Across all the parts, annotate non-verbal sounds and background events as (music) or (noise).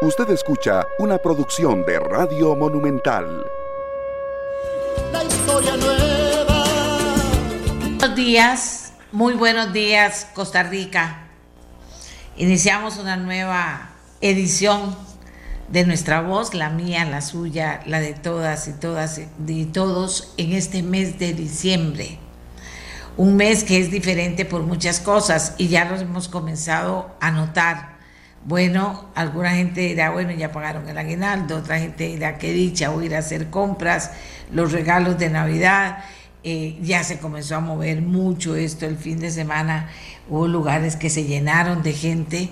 Usted escucha una producción de Radio Monumental. La historia nueva. Buenos días, muy buenos días Costa Rica. Iniciamos una nueva edición de nuestra voz, la mía, la suya, la de todas y todas y todos en este mes de diciembre. Un mes que es diferente por muchas cosas y ya los hemos comenzado a notar bueno, alguna gente dirá, bueno, ya pagaron el aguinaldo, otra gente dirá, qué dicha, voy a ir a hacer compras, los regalos de Navidad. Eh, ya se comenzó a mover mucho esto el fin de semana. Hubo lugares que se llenaron de gente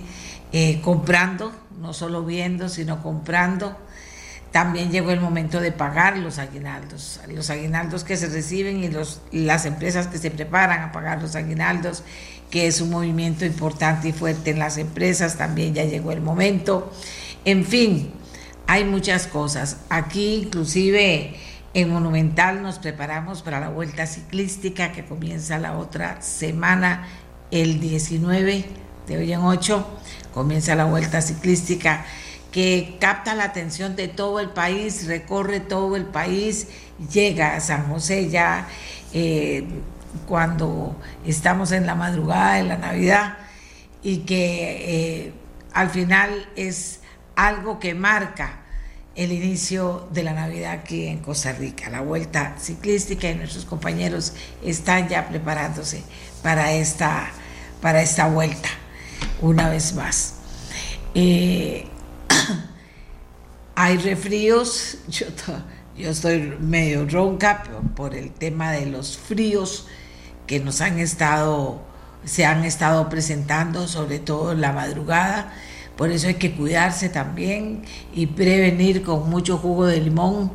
eh, comprando, no solo viendo, sino comprando. También llegó el momento de pagar los aguinaldos, los aguinaldos que se reciben y los, las empresas que se preparan a pagar los aguinaldos que es un movimiento importante y fuerte en las empresas, también ya llegó el momento. En fin, hay muchas cosas. Aquí inclusive en Monumental nos preparamos para la vuelta ciclística que comienza la otra semana, el 19 de hoy en 8, comienza la vuelta ciclística que capta la atención de todo el país, recorre todo el país, llega a San José ya. Eh, cuando estamos en la madrugada de la Navidad y que eh, al final es algo que marca el inicio de la Navidad aquí en Costa Rica. La vuelta ciclística y nuestros compañeros están ya preparándose para esta, para esta vuelta una vez más. Eh, (coughs) hay refríos, (laughs) yo, estoy medio ronca por el tema de los fríos que nos han estado, se han estado presentando, sobre todo en la madrugada. Por eso hay que cuidarse también y prevenir con mucho jugo de limón,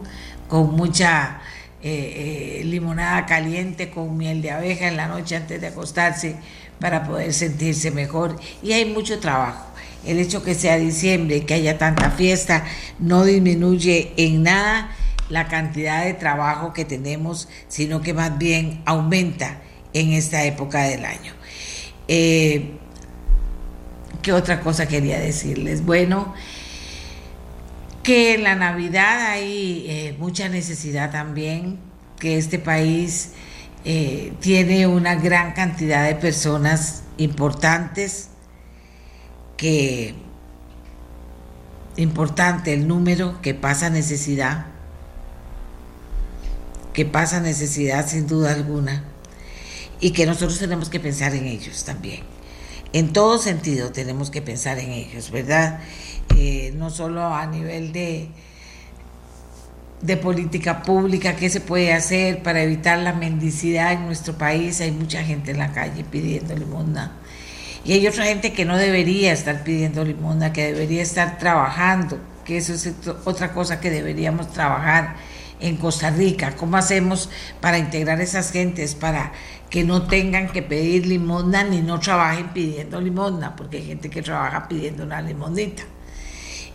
con mucha eh, eh, limonada caliente, con miel de abeja en la noche antes de acostarse para poder sentirse mejor. Y hay mucho trabajo. El hecho que sea diciembre, que haya tanta fiesta, no disminuye en nada la cantidad de trabajo que tenemos, sino que más bien aumenta en esta época del año. Eh, ¿Qué otra cosa quería decirles? Bueno, que en la Navidad hay eh, mucha necesidad también, que este país eh, tiene una gran cantidad de personas importantes, que importante el número que pasa necesidad, que pasa necesidad sin duda alguna y que nosotros tenemos que pensar en ellos también. En todo sentido tenemos que pensar en ellos, ¿verdad? Eh, no solo a nivel de, de política pública, qué se puede hacer para evitar la mendicidad en nuestro país. Hay mucha gente en la calle pidiendo limosna. Y hay otra gente que no debería estar pidiendo limosna, que debería estar trabajando, que eso es otra cosa que deberíamos trabajar en Costa Rica. ¿Cómo hacemos para integrar esas gentes, para que no tengan que pedir limosna ni no trabajen pidiendo limosna, porque hay gente que trabaja pidiendo una limonita,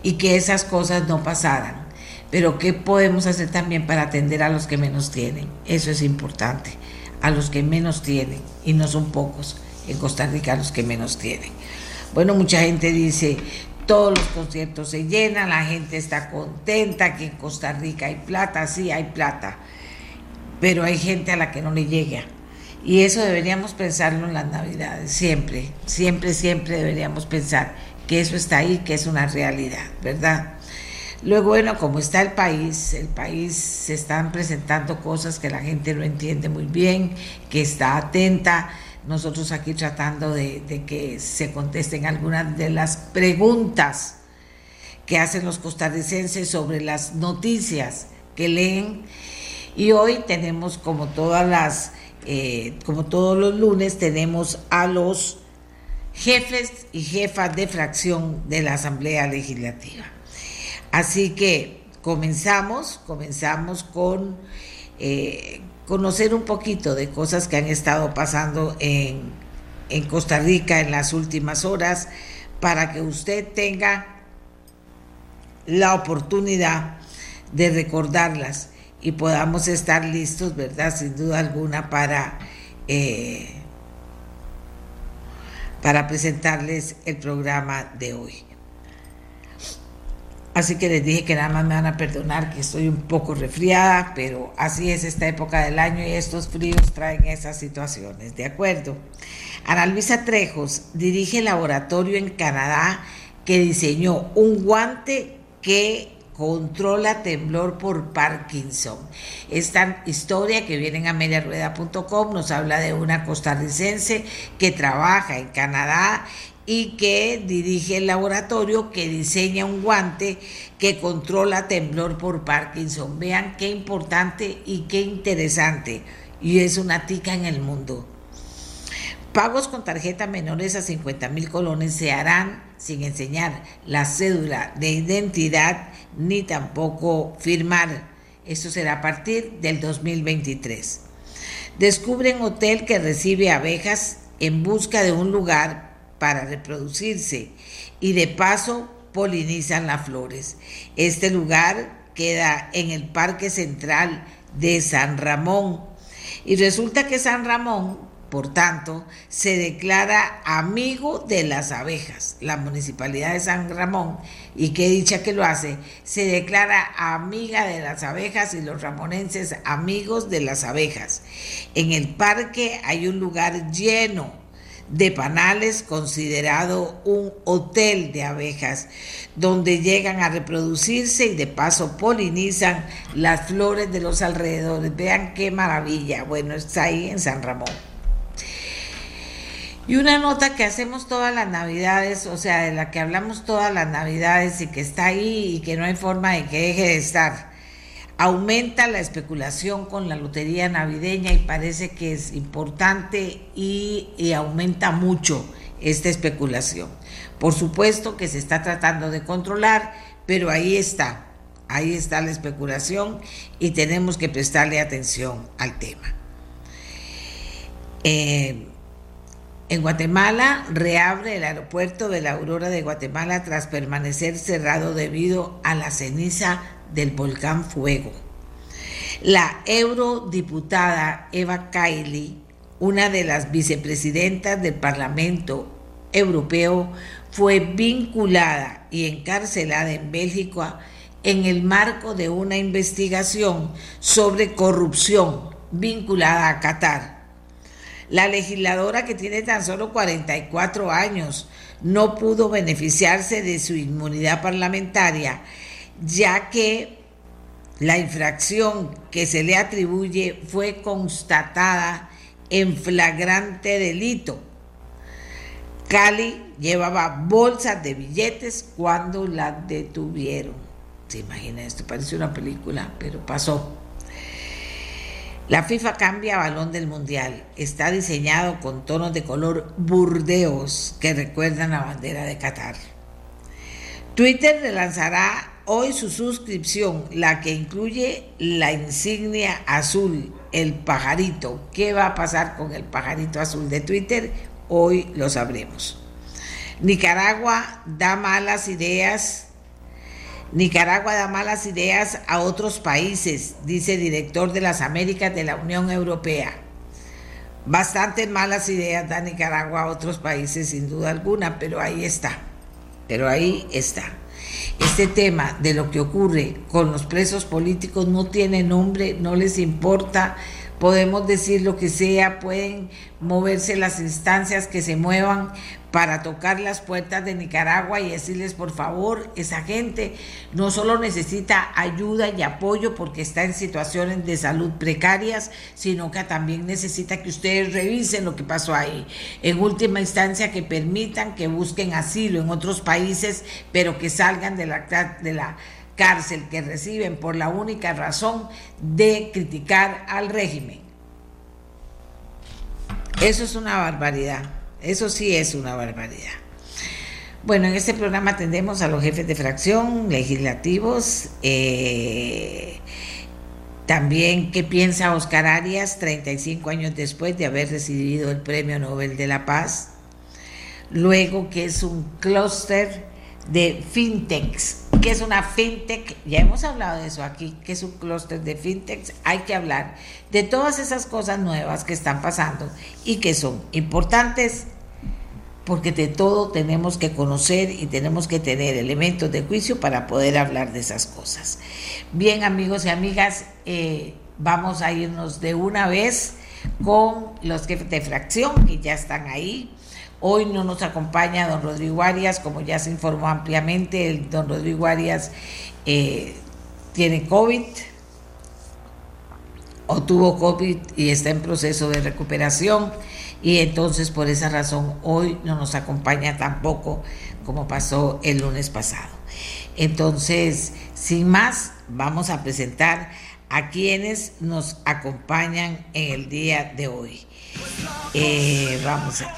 y que esas cosas no pasaran. Pero ¿qué podemos hacer también para atender a los que menos tienen? Eso es importante, a los que menos tienen, y no son pocos en Costa Rica los que menos tienen. Bueno, mucha gente dice, todos los conciertos se llenan, la gente está contenta, que en Costa Rica hay plata, sí hay plata, pero hay gente a la que no le llega y eso deberíamos pensarlo en las navidades, siempre, siempre, siempre deberíamos pensar que eso está ahí, que es una realidad, ¿verdad? Luego, bueno, como está el país, el país se están presentando cosas que la gente no entiende muy bien, que está atenta. Nosotros aquí tratando de, que se contesten algunas de las preguntas que hacen los costarricenses sobre las noticias que leen. Y hoy tenemos como todas las eh, como todos los lunes, tenemos a los jefes y jefas de fracción de la Asamblea Legislativa. Así que comenzamos, comenzamos con eh, conocer un poquito de cosas que han estado pasando en, en Costa Rica en las últimas horas para que usted tenga la oportunidad de recordarlas y podamos estar listos, ¿verdad? Sin duda alguna para, eh, para presentarles el programa de hoy. Así que les dije que nada más me van a perdonar que estoy un poco resfriada, pero así es esta época del año y estos fríos traen esas situaciones, ¿de acuerdo? Ana Luisa Trejos dirige el laboratorio en Canadá que diseñó un guante que controla temblor por Parkinson. Esta historia que viene en ameliarueda.com nos habla de una costarricense que trabaja en Canadá y que dirige el laboratorio que diseña un guante que controla temblor por Parkinson. Vean qué importante y qué interesante. Y es una tica en el mundo. Pagos con tarjeta menores a 50 mil colones se harán sin enseñar la cédula de identidad ni tampoco firmar. Esto será a partir del 2023. Descubren hotel que recibe abejas en busca de un lugar para reproducirse y de paso polinizan las flores. Este lugar queda en el Parque Central de San Ramón y resulta que San Ramón, por tanto, se declara amigo de las abejas. La municipalidad de San Ramón, y qué dicha que lo hace, se declara amiga de las abejas y los ramonenses amigos de las abejas. En el parque hay un lugar lleno de Panales, considerado un hotel de abejas, donde llegan a reproducirse y de paso polinizan las flores de los alrededores. Vean qué maravilla. Bueno, está ahí en San Ramón. Y una nota que hacemos todas las navidades, o sea, de la que hablamos todas las navidades y que está ahí y que no hay forma de que deje de estar aumenta la especulación con la lotería navideña y parece que es importante y, aumenta mucho esta especulación. Por supuesto que se está tratando de controlar, pero ahí está, ahí está la especulación y tenemos que prestarle atención al tema. Eh, en Guatemala reabre el aeropuerto de la Aurora de Guatemala tras permanecer cerrado debido a la ceniza del volcán Fuego. La eurodiputada Eva Kaili, una de las vicepresidentas del Parlamento Europeo, fue vinculada y encarcelada en Bélgica en el marco de una investigación sobre corrupción vinculada a Qatar. La legisladora que tiene tan solo 44 años no pudo beneficiarse de su inmunidad parlamentaria ya que la infracción que se le atribuye fue constatada en flagrante delito. Cali llevaba bolsas de billetes cuando la detuvieron. Se imagina esto, parece una película, pero pasó. La FIFA cambia balón del mundial. Está diseñado con tonos de color burdeos que recuerdan la bandera de Qatar. Twitter relanzará hoy su suscripción, la que incluye la insignia azul, el pajarito. ¿Qué va a pasar con el pajarito azul de Twitter? Hoy lo sabremos. Nicaragua da malas ideas. Nicaragua da malas ideas a otros países, dice director de las Américas de la Unión Europea. Bastantes malas ideas da Nicaragua a otros países, sin duda alguna, pero ahí está. Pero ahí está. Este tema de lo que ocurre con los presos políticos no tiene nombre, no les importa, podemos decir lo que sea, pueden moverse las instancias que se muevan, para tocar las puertas de Nicaragua y decirles, por favor, esa gente no solo necesita ayuda y apoyo porque está en situaciones de salud precarias, sino que también necesita que ustedes revisen lo que pasó ahí. En última instancia, que permitan que busquen asilo en otros países, pero que salgan de la, de la cárcel que reciben por la única razón de criticar al régimen. Eso es una barbaridad. Eso sí es una barbaridad. Bueno, en este programa atendemos a los jefes de fracción, legislativos, eh, también qué piensa Oscar Arias 35 años después de haber recibido el Premio Nobel de la Paz. Luego que es un clúster de fintechs. ¿Qué es una fintech? Ya hemos hablado de eso aquí, que es un clúster de fintechs. Hay que hablar de todas esas cosas nuevas que están pasando y que son importantes porque de todo tenemos que conocer y tenemos que tener elementos de juicio para poder hablar de esas cosas. Bien, amigos y amigas, eh, vamos a irnos de una vez con los jefes de fracción que ya están ahí. Hoy no nos acompaña don Rodrigo Arias, como ya se informó ampliamente, el don Rodrigo Arias eh, tiene COVID o tuvo COVID y está en proceso de recuperación y entonces por esa razón hoy no nos acompaña tampoco como pasó el lunes pasado. Entonces, sin más, vamos a presentar a quienes nos acompañan en el día de hoy. Eh, vamos a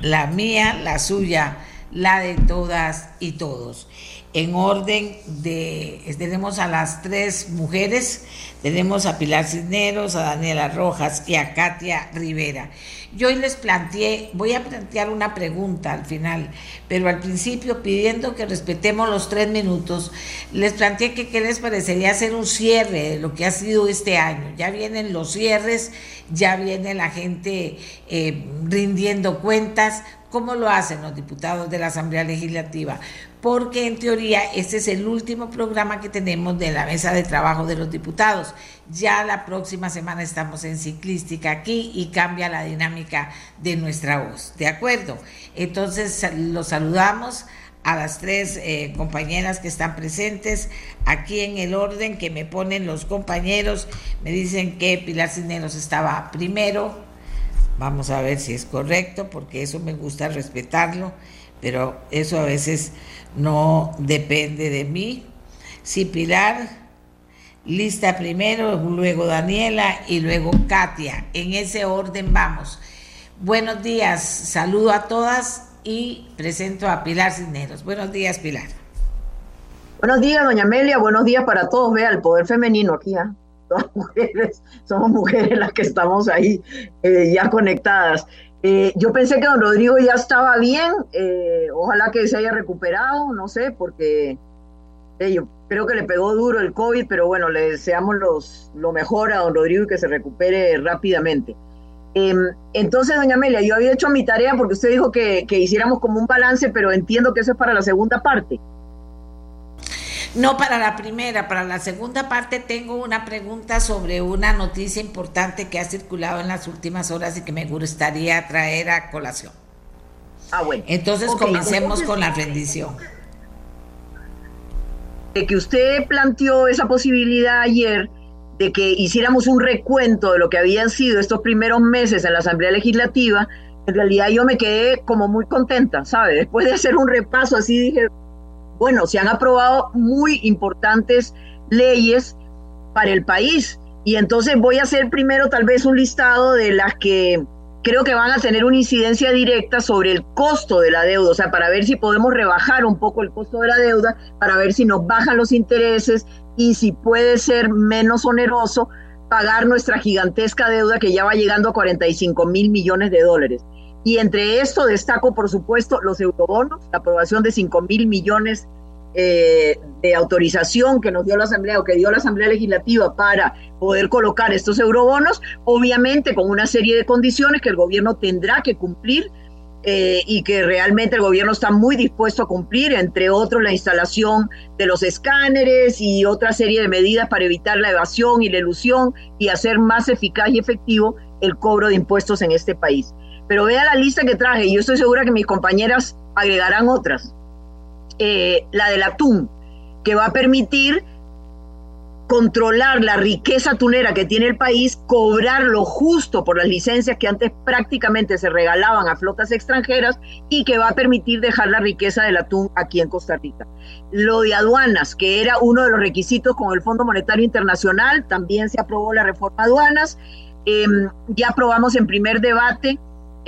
la mía, la suya, la de todas y todos. En orden de, tenemos a las tres mujeres, tenemos a Pilar Cisneros, a Daniela Rojas y a Katia Rivera. Yo hoy les planteé, voy a plantear una pregunta al final, pero al principio pidiendo que respetemos los tres minutos, les planteé que qué les parecería hacer un cierre de lo que ha sido este año. Ya vienen los cierres, ya viene la gente eh, rindiendo cuentas. ¿Cómo lo hacen los diputados de la Asamblea Legislativa? Porque en teoría este es el último programa que tenemos de la mesa de trabajo de los diputados. Ya la próxima semana estamos en ciclística aquí y cambia la dinámica de nuestra voz. ¿De acuerdo? Entonces los saludamos a las tres eh, compañeras que están presentes aquí en el orden que me ponen los compañeros. Me dicen que Pilar Cisneros estaba primero. Vamos a ver si es correcto, porque eso me gusta respetarlo, pero eso a veces no depende de mí. Sí, Pilar lista primero, luego Daniela y luego Katia. En ese orden vamos. Buenos días, saludo a todas y presento a Pilar Cisneros. Buenos días, Pilar. Buenos días, doña Amelia. Buenos días para todos. Vea el poder femenino aquí. ¿ah? Todas mujeres, somos mujeres las que estamos ahí eh, ya conectadas. Eh, yo pensé que don Rodrigo ya estaba bien. Eh, ojalá que se haya recuperado, no sé, porque yo creo que le pegó duro el COVID, pero bueno, le deseamos los, lo mejor a don Rodrigo y que se recupere rápidamente. Em, entonces, doña Amelia, yo había hecho mi tarea porque usted dijo que, que hiciéramos como un balance, pero entiendo que eso es para la segunda parte. No para la primera, para la segunda parte tengo una pregunta sobre una noticia importante que ha circulado en las últimas horas y que me gustaría traer a colación. Ah, bueno. Entonces comencemos con la rendición que usted planteó esa posibilidad ayer de que hiciéramos un recuento de lo que habían sido estos primeros meses en la Asamblea Legislativa, en realidad yo me quedé como muy contenta, ¿sabe? Después de hacer un repaso así dije, bueno, se han aprobado muy importantes leyes para el país y entonces voy a hacer primero tal vez un listado de las que creo que van a tener una incidencia directa sobre el costo de la deuda, o sea, para ver si podemos rebajar un poco el costo de la deuda, para ver si nos bajan los intereses y si puede ser menos oneroso pagar nuestra gigantesca deuda que ya va llegando a 45 mil millones de dólares. Y entre esto destaco, por supuesto, los eurobonos, la aprobación de 5 mil millones eh, de autorización que nos dio la Asamblea o que dio la Asamblea Legislativa para poder colocar estos eurobonos, obviamente con una serie de condiciones que el gobierno tendrá que cumplir eh, y que realmente el gobierno está muy dispuesto a cumplir, entre otros la instalación de los escáneres y otra serie de medidas para evitar la evasión y la ilusión y hacer más eficaz y efectivo el cobro de impuestos en este país. Pero vea la lista que traje y yo estoy segura que mis compañeras agregarán otras. Eh, la del atún, que va a permitir controlar la riqueza tunera que tiene el país, cobrar lo justo por las licencias que antes prácticamente se regalaban a flotas extranjeras y que va a permitir dejar la riqueza del atún aquí en Costa Rica. Lo de aduanas, que era uno de los requisitos con el Fondo Monetario Internacional, también se aprobó la reforma aduanas. Em, ya aprobamos en primer debate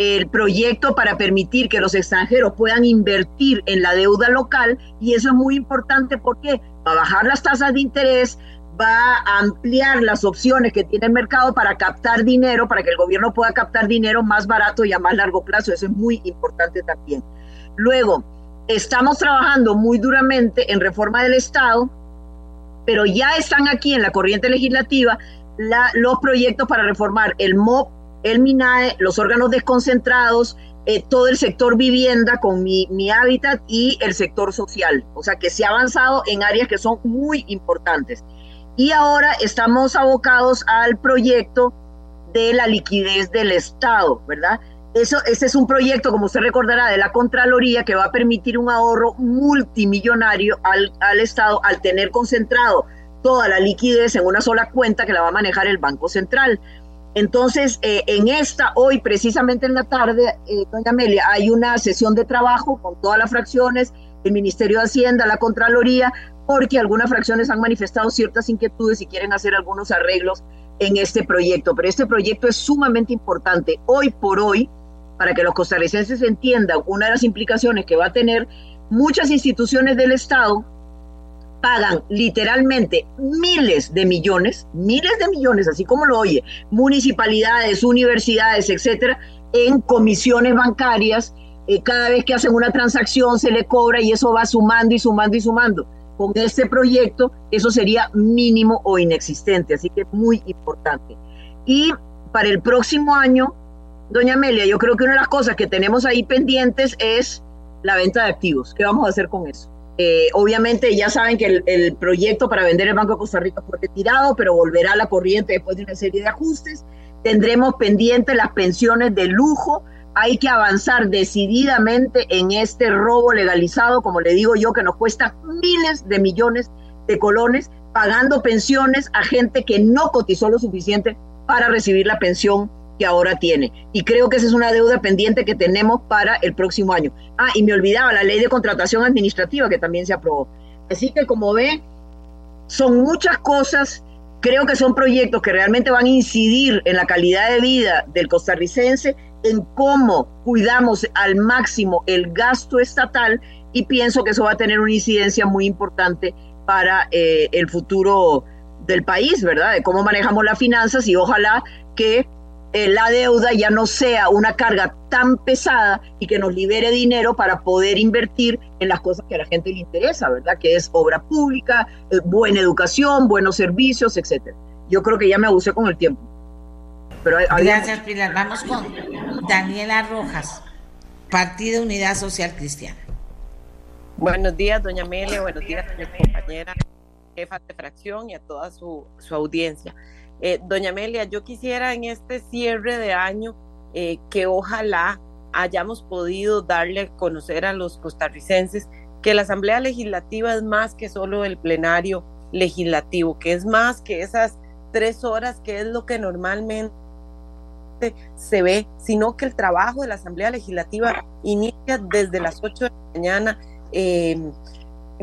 el proyecto para permitir que los extranjeros puedan invertir en la deuda local y eso es muy importante porque va a bajar las tasas de interés, va a ampliar las opciones que tiene el mercado para captar dinero, para que el gobierno pueda captar dinero más barato y a más largo plazo. Eso es muy importante también. Luego, estamos trabajando muy duramente en reforma del Estado, pero ya están aquí en la corriente legislativa los proyectos para reformar el MOP, el MINAE, los órganos desconcentrados, eh, todo el sector vivienda con mi, mi hábitat y el sector social. O sea que se ha avanzado en áreas que son muy importantes. Y ahora estamos abocados al proyecto de la liquidez del Estado, ¿verdad? Eso, ese es un proyecto, como usted recordará, de la Contraloría que va a permitir un ahorro multimillonario al, al Estado al tener concentrado toda la liquidez en una sola cuenta que la va a manejar el Banco Central. Entonces, eh, en esta, hoy precisamente en la tarde, eh, doña Amelia, hay una sesión de trabajo con todas las fracciones, el Ministerio de Hacienda, la Contraloría, porque algunas fracciones han manifestado ciertas inquietudes y quieren hacer algunos arreglos en este proyecto. Pero este proyecto es sumamente importante. Hoy por hoy, para que los costarricenses entiendan una de las implicaciones que va a tener muchas instituciones del Estado, pagan literalmente miles de millones, miles de millones, así como lo oye, municipalidades, universidades, etcétera, en comisiones bancarias. Eh, cada vez que hacen una transacción se le cobra y eso va sumando y sumando y sumando. Con este proyecto eso sería mínimo o inexistente, así que muy importante. Y para el próximo año, doña Amelia, yo creo que una de las cosas que tenemos ahí pendientes es la venta de activos. ¿Qué vamos a hacer con eso? Eh, obviamente ya saben que el, proyecto para vender el Banco de Costa Rica fue retirado, pero volverá a la corriente después de una serie de ajustes. Tendremos pendientes las pensiones de lujo. Hay que avanzar decididamente en este robo legalizado, como le digo yo, que nos cuesta miles de millones de colones, pagando pensiones a gente que no cotizó lo suficiente para recibir la pensión que ahora tiene. Y creo que esa es una deuda pendiente que tenemos para el próximo año. Ah, y me olvidaba la ley de contratación administrativa que también se aprobó. Así que como ve, son muchas cosas. Creo que son proyectos que realmente van a incidir en la calidad de vida del costarricense, en cómo cuidamos al máximo el gasto estatal y pienso que eso va a tener una incidencia muy importante para eh, el futuro del país, ¿verdad? De cómo manejamos las finanzas y ojalá que eh, la deuda ya no sea una carga tan pesada y que nos libere dinero para poder invertir en las cosas que a la gente le interesa, ¿verdad? Que es obra pública, eh, buena educación, buenos servicios, etcétera. Yo creo que ya me abusé con el tiempo. Pero Gracias, Pilar. Vamos con Daniela Rojas, Partido Unidad Social Cristiana. Buenos días, doña Amelia. Buenos días a mi compañera jefa de fracción y a toda su, su audiencia. Eh, doña Amelia, yo quisiera en este cierre de año eh, que ojalá hayamos podido darle a conocer a los costarricenses que la Asamblea Legislativa es más que solo el plenario legislativo, que es más que esas tres horas que es lo que normalmente se ve, sino que el trabajo de la Asamblea Legislativa inicia desde las 8 de la mañana eh,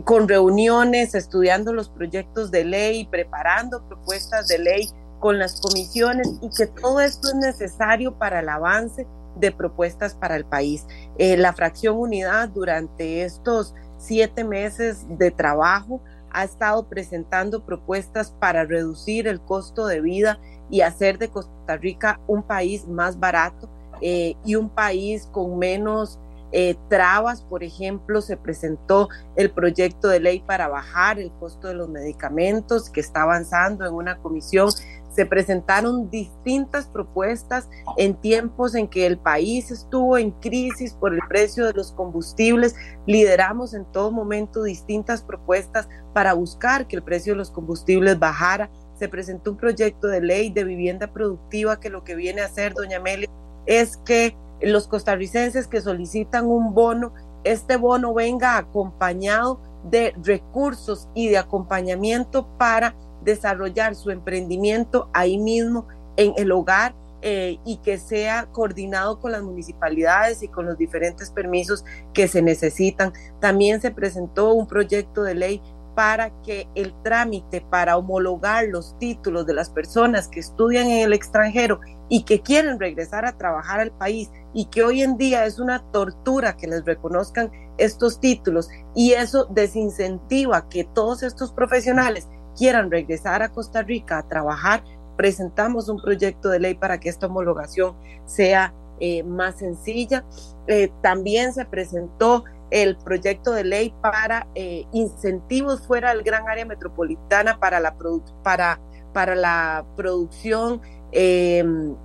con reuniones, estudiando los proyectos de ley, preparando propuestas de ley con las comisiones y que todo esto es necesario para el avance de propuestas para el país. Eh, la fracción unidad durante estos siete meses de trabajo ha estado presentando propuestas para reducir el costo de vida y hacer de Costa Rica un país más barato eh, y un país con menos eh, trabas, por ejemplo, se presentó el proyecto de ley para bajar el costo de los medicamentos que está avanzando en una comisión. Se presentaron distintas propuestas en tiempos en que el país estuvo en crisis por el precio de los combustibles. Lideramos en todo momento distintas propuestas para buscar que el precio de los combustibles bajara. Se presentó un proyecto de ley de vivienda productiva que lo que viene a hacer, doña Amelia, es que los costarricenses que solicitan un bono, este bono venga acompañado de recursos y de acompañamiento para desarrollar su emprendimiento ahí mismo en el hogar eh, y que sea coordinado con las municipalidades y con los diferentes permisos que se necesitan. También se presentó un proyecto de ley para que el trámite para homologar los títulos de las personas que estudian en el extranjero y que quieren regresar a trabajar al país y que hoy en día es una tortura que les reconozcan estos títulos y eso desincentiva que todos estos profesionales quieran regresar a Costa Rica a trabajar, presentamos un proyecto de ley para que esta homologación sea eh, más sencilla. Eh, también se presentó el proyecto de ley para eh, incentivos fuera del gran área metropolitana para la, para, para la producción em,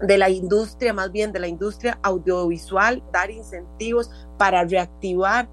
de la industria, más bien de la industria audiovisual, dar incentivos para reactivar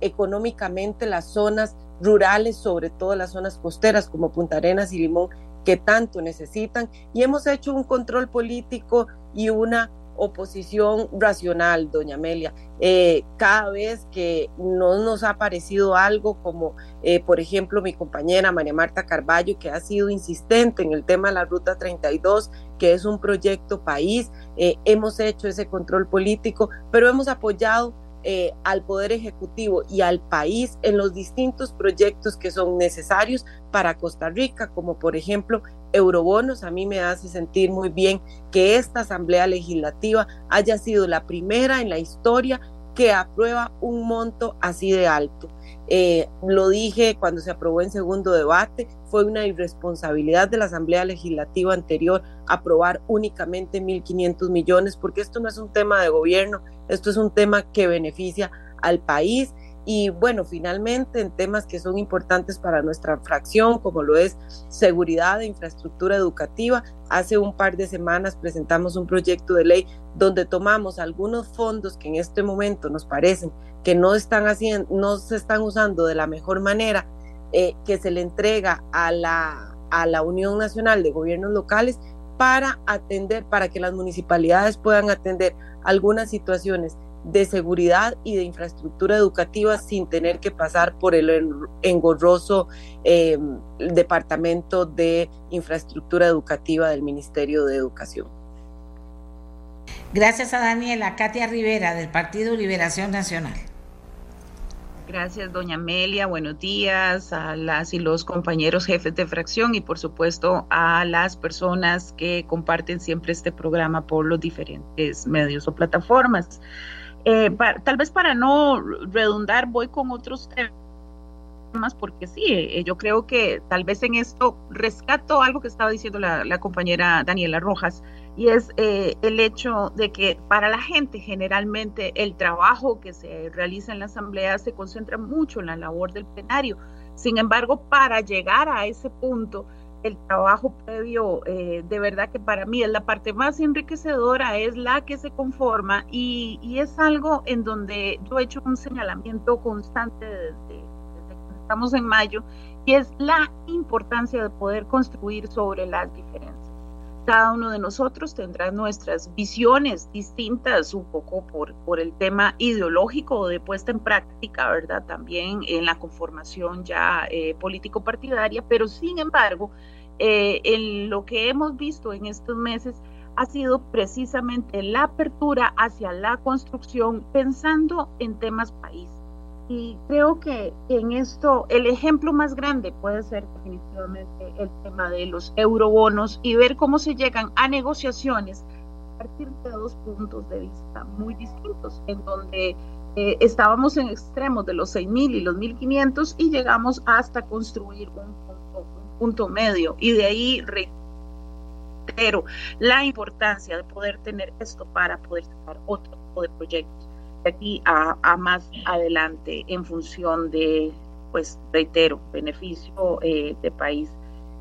económicamente las zonas rurales, sobre todo las zonas costeras como Punta Arenas y Limón, que tanto necesitan. Y hemos hecho un control político y una oposición racional, doña Amelia. Eh, cada vez que no nos ha parecido algo como, eh, por ejemplo, mi compañera María Marta Carballo, que ha sido insistente en el tema de la Ruta 32, que es un proyecto país, eh, hemos hecho ese control político, pero hemos apoyado eh, al Poder Ejecutivo y al país en los distintos proyectos que son necesarios para Costa Rica, como por ejemplo eurobonos. A mí me hace sentir muy bien que esta Asamblea Legislativa haya sido la primera en la historia que aprueba un monto así de alto. Eh, lo dije cuando se aprobó en segundo debate, fue una irresponsabilidad de la Asamblea Legislativa anterior aprobar únicamente 1.500 millones, porque esto no es un tema de gobierno, esto es un tema que beneficia al país y bueno, finalmente en temas que son importantes para nuestra fracción, como lo es seguridad e infraestructura educativa, hace un par de semanas presentamos un proyecto de ley donde tomamos algunos fondos que en este momento nos parecen que no están haciendo, no se están usando de la mejor manera, eh, que se le entrega a la, a la Unión Nacional de Gobiernos Locales para atender, para que las municipalidades puedan atender algunas situaciones de seguridad y de infraestructura educativa sin tener que pasar por el engorroso em, Departamento de Infraestructura Educativa del Ministerio de Educación. Gracias a Daniela. Katia Rivera, del Partido Liberación Nacional. Gracias, doña Amelia. Buenos días a las y los compañeros jefes de fracción y, por supuesto, a las personas que comparten siempre este programa por los diferentes medios o plataformas. Eh, tal vez para no redundar, voy con otros temas, porque sí, eh, yo creo que tal vez en esto rescato algo que estaba diciendo la, compañera Daniela Rojas, y es eh, el hecho de que para la gente generalmente el trabajo que se realiza en la asamblea se concentra mucho en la labor del plenario. Sin embargo, para llegar a ese punto, el trabajo previo, eh, de verdad que para mí es la parte más enriquecedora, es la que se conforma y, es algo en donde yo he hecho un señalamiento constante desde, que estamos en mayo y es la importancia de poder construir sobre las diferencias. Cada uno de nosotros tendrá nuestras visiones distintas, un poco por, por el tema ideológico de puesta en práctica, ¿verdad? También en la conformación ya eh, político-partidaria, pero sin embargo, eh, en lo que hemos visto en estos meses ha sido precisamente la apertura hacia la construcción pensando en temas país. Y creo que en esto el ejemplo más grande puede ser definitivamente el tema de los eurobonos y ver cómo se llegan a negociaciones a partir de dos puntos de vista muy distintos, en donde eh, estábamos en extremos de los 6.000 y los 1.500 y llegamos hasta construir un punto medio y de ahí reitero la importancia de poder tener esto para poder sacar otro tipo de proyectos de aquí a, más adelante en función de, pues reitero, beneficio eh, de país.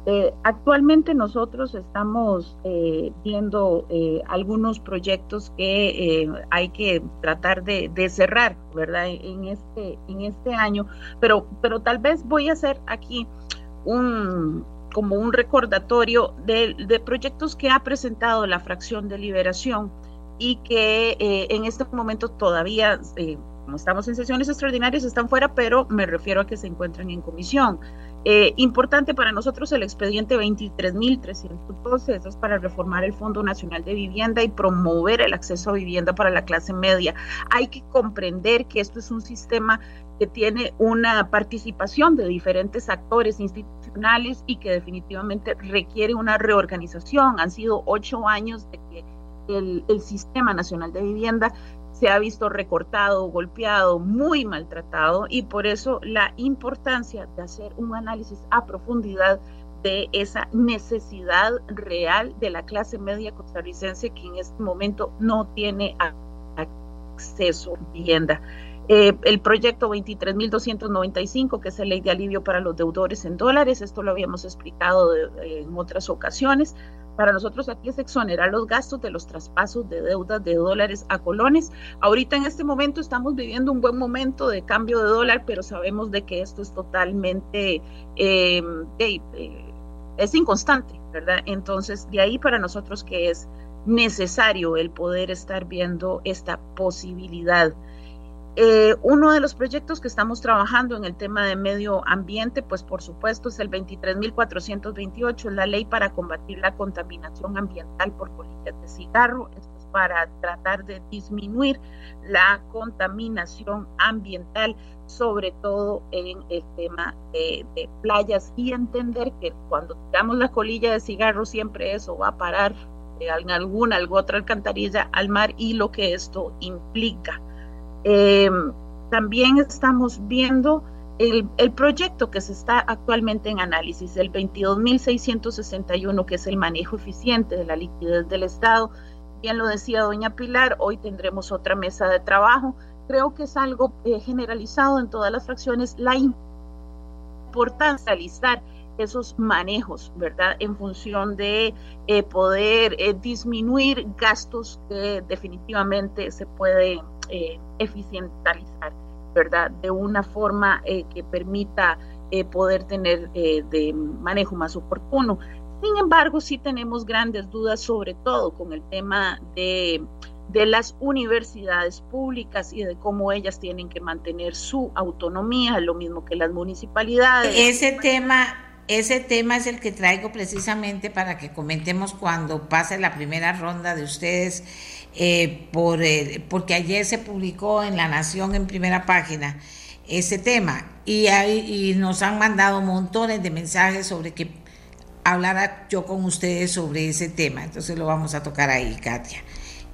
Eh, actualmente nosotros estamos eh, viendo algunos proyectos que hay que tratar de, de, cerrar, ¿verdad? En este, en este año, pero, pero tal vez voy a hacer aquí un, como un recordatorio de, proyectos que ha presentado la fracción de liberación y que eh, en este momento todavía, eh, como estamos en sesiones extraordinarias, están fuera, pero me refiero a que se encuentran en comisión. Eh, importante para nosotros el expediente 23.312, eso es para reformar el Fondo Nacional de Vivienda y promover el acceso a vivienda para la clase media. Hay que comprender que esto es un sistema que tiene una participación de diferentes actores institucionales y que definitivamente requiere una reorganización. Han sido ocho años de que el, el Sistema Nacional de Vivienda se ha visto recortado, golpeado, muy maltratado y por eso la importancia de hacer un análisis a profundidad de esa necesidad real de la clase media costarricense que en este momento no tiene acceso a vivienda. Eh, el proyecto 23.295, que es la ley de alivio para los deudores en dólares, esto lo habíamos explicado en otras ocasiones, para nosotros aquí es exonerar los gastos de los traspasos de deudas de dólares a colones. Ahorita en este momento estamos viviendo un buen momento de cambio de dólar, pero sabemos de que esto es totalmente, eh, es inconstante, ¿verdad? Entonces, de ahí para nosotros que es necesario el poder estar viendo esta posibilidad. Eh, uno de los proyectos que estamos trabajando en el tema de medio ambiente, pues por supuesto es el 23.428, la ley para combatir la contaminación ambiental por colillas de cigarro. Esto es para tratar de disminuir la contaminación ambiental, sobre todo en el tema de, playas y entender que cuando tiramos la colilla de cigarro siempre eso va a parar en alguna, alguna otra alcantarilla al mar y lo que esto implica. Eh, también estamos viendo el, el, proyecto que se está actualmente en análisis, el 22.661, que es el manejo eficiente de la liquidez del Estado. Bien lo decía doña Pilar, hoy tendremos otra mesa de trabajo. Creo que es algo eh, generalizado en todas las fracciones, la importancia de realizar esos manejos, ¿verdad? En función de eh, poder eh, disminuir gastos que definitivamente se puede eh, eficientalizar, ¿verdad? De una forma eh, que permita eh, poder tener de manejo más oportuno. Sin embargo, sí tenemos grandes dudas, sobre todo con el tema de, de las universidades públicas y de cómo ellas tienen que mantener su autonomía, lo mismo que las municipalidades. Ese tema ese tema es el que traigo precisamente para que comentemos cuando pase la primera ronda de ustedes, eh, por, porque ayer se publicó en La Nación en primera página ese tema y, hay, y nos han mandado montones de mensajes sobre que hablara yo con ustedes sobre ese tema. Entonces lo vamos a tocar ahí, Katia.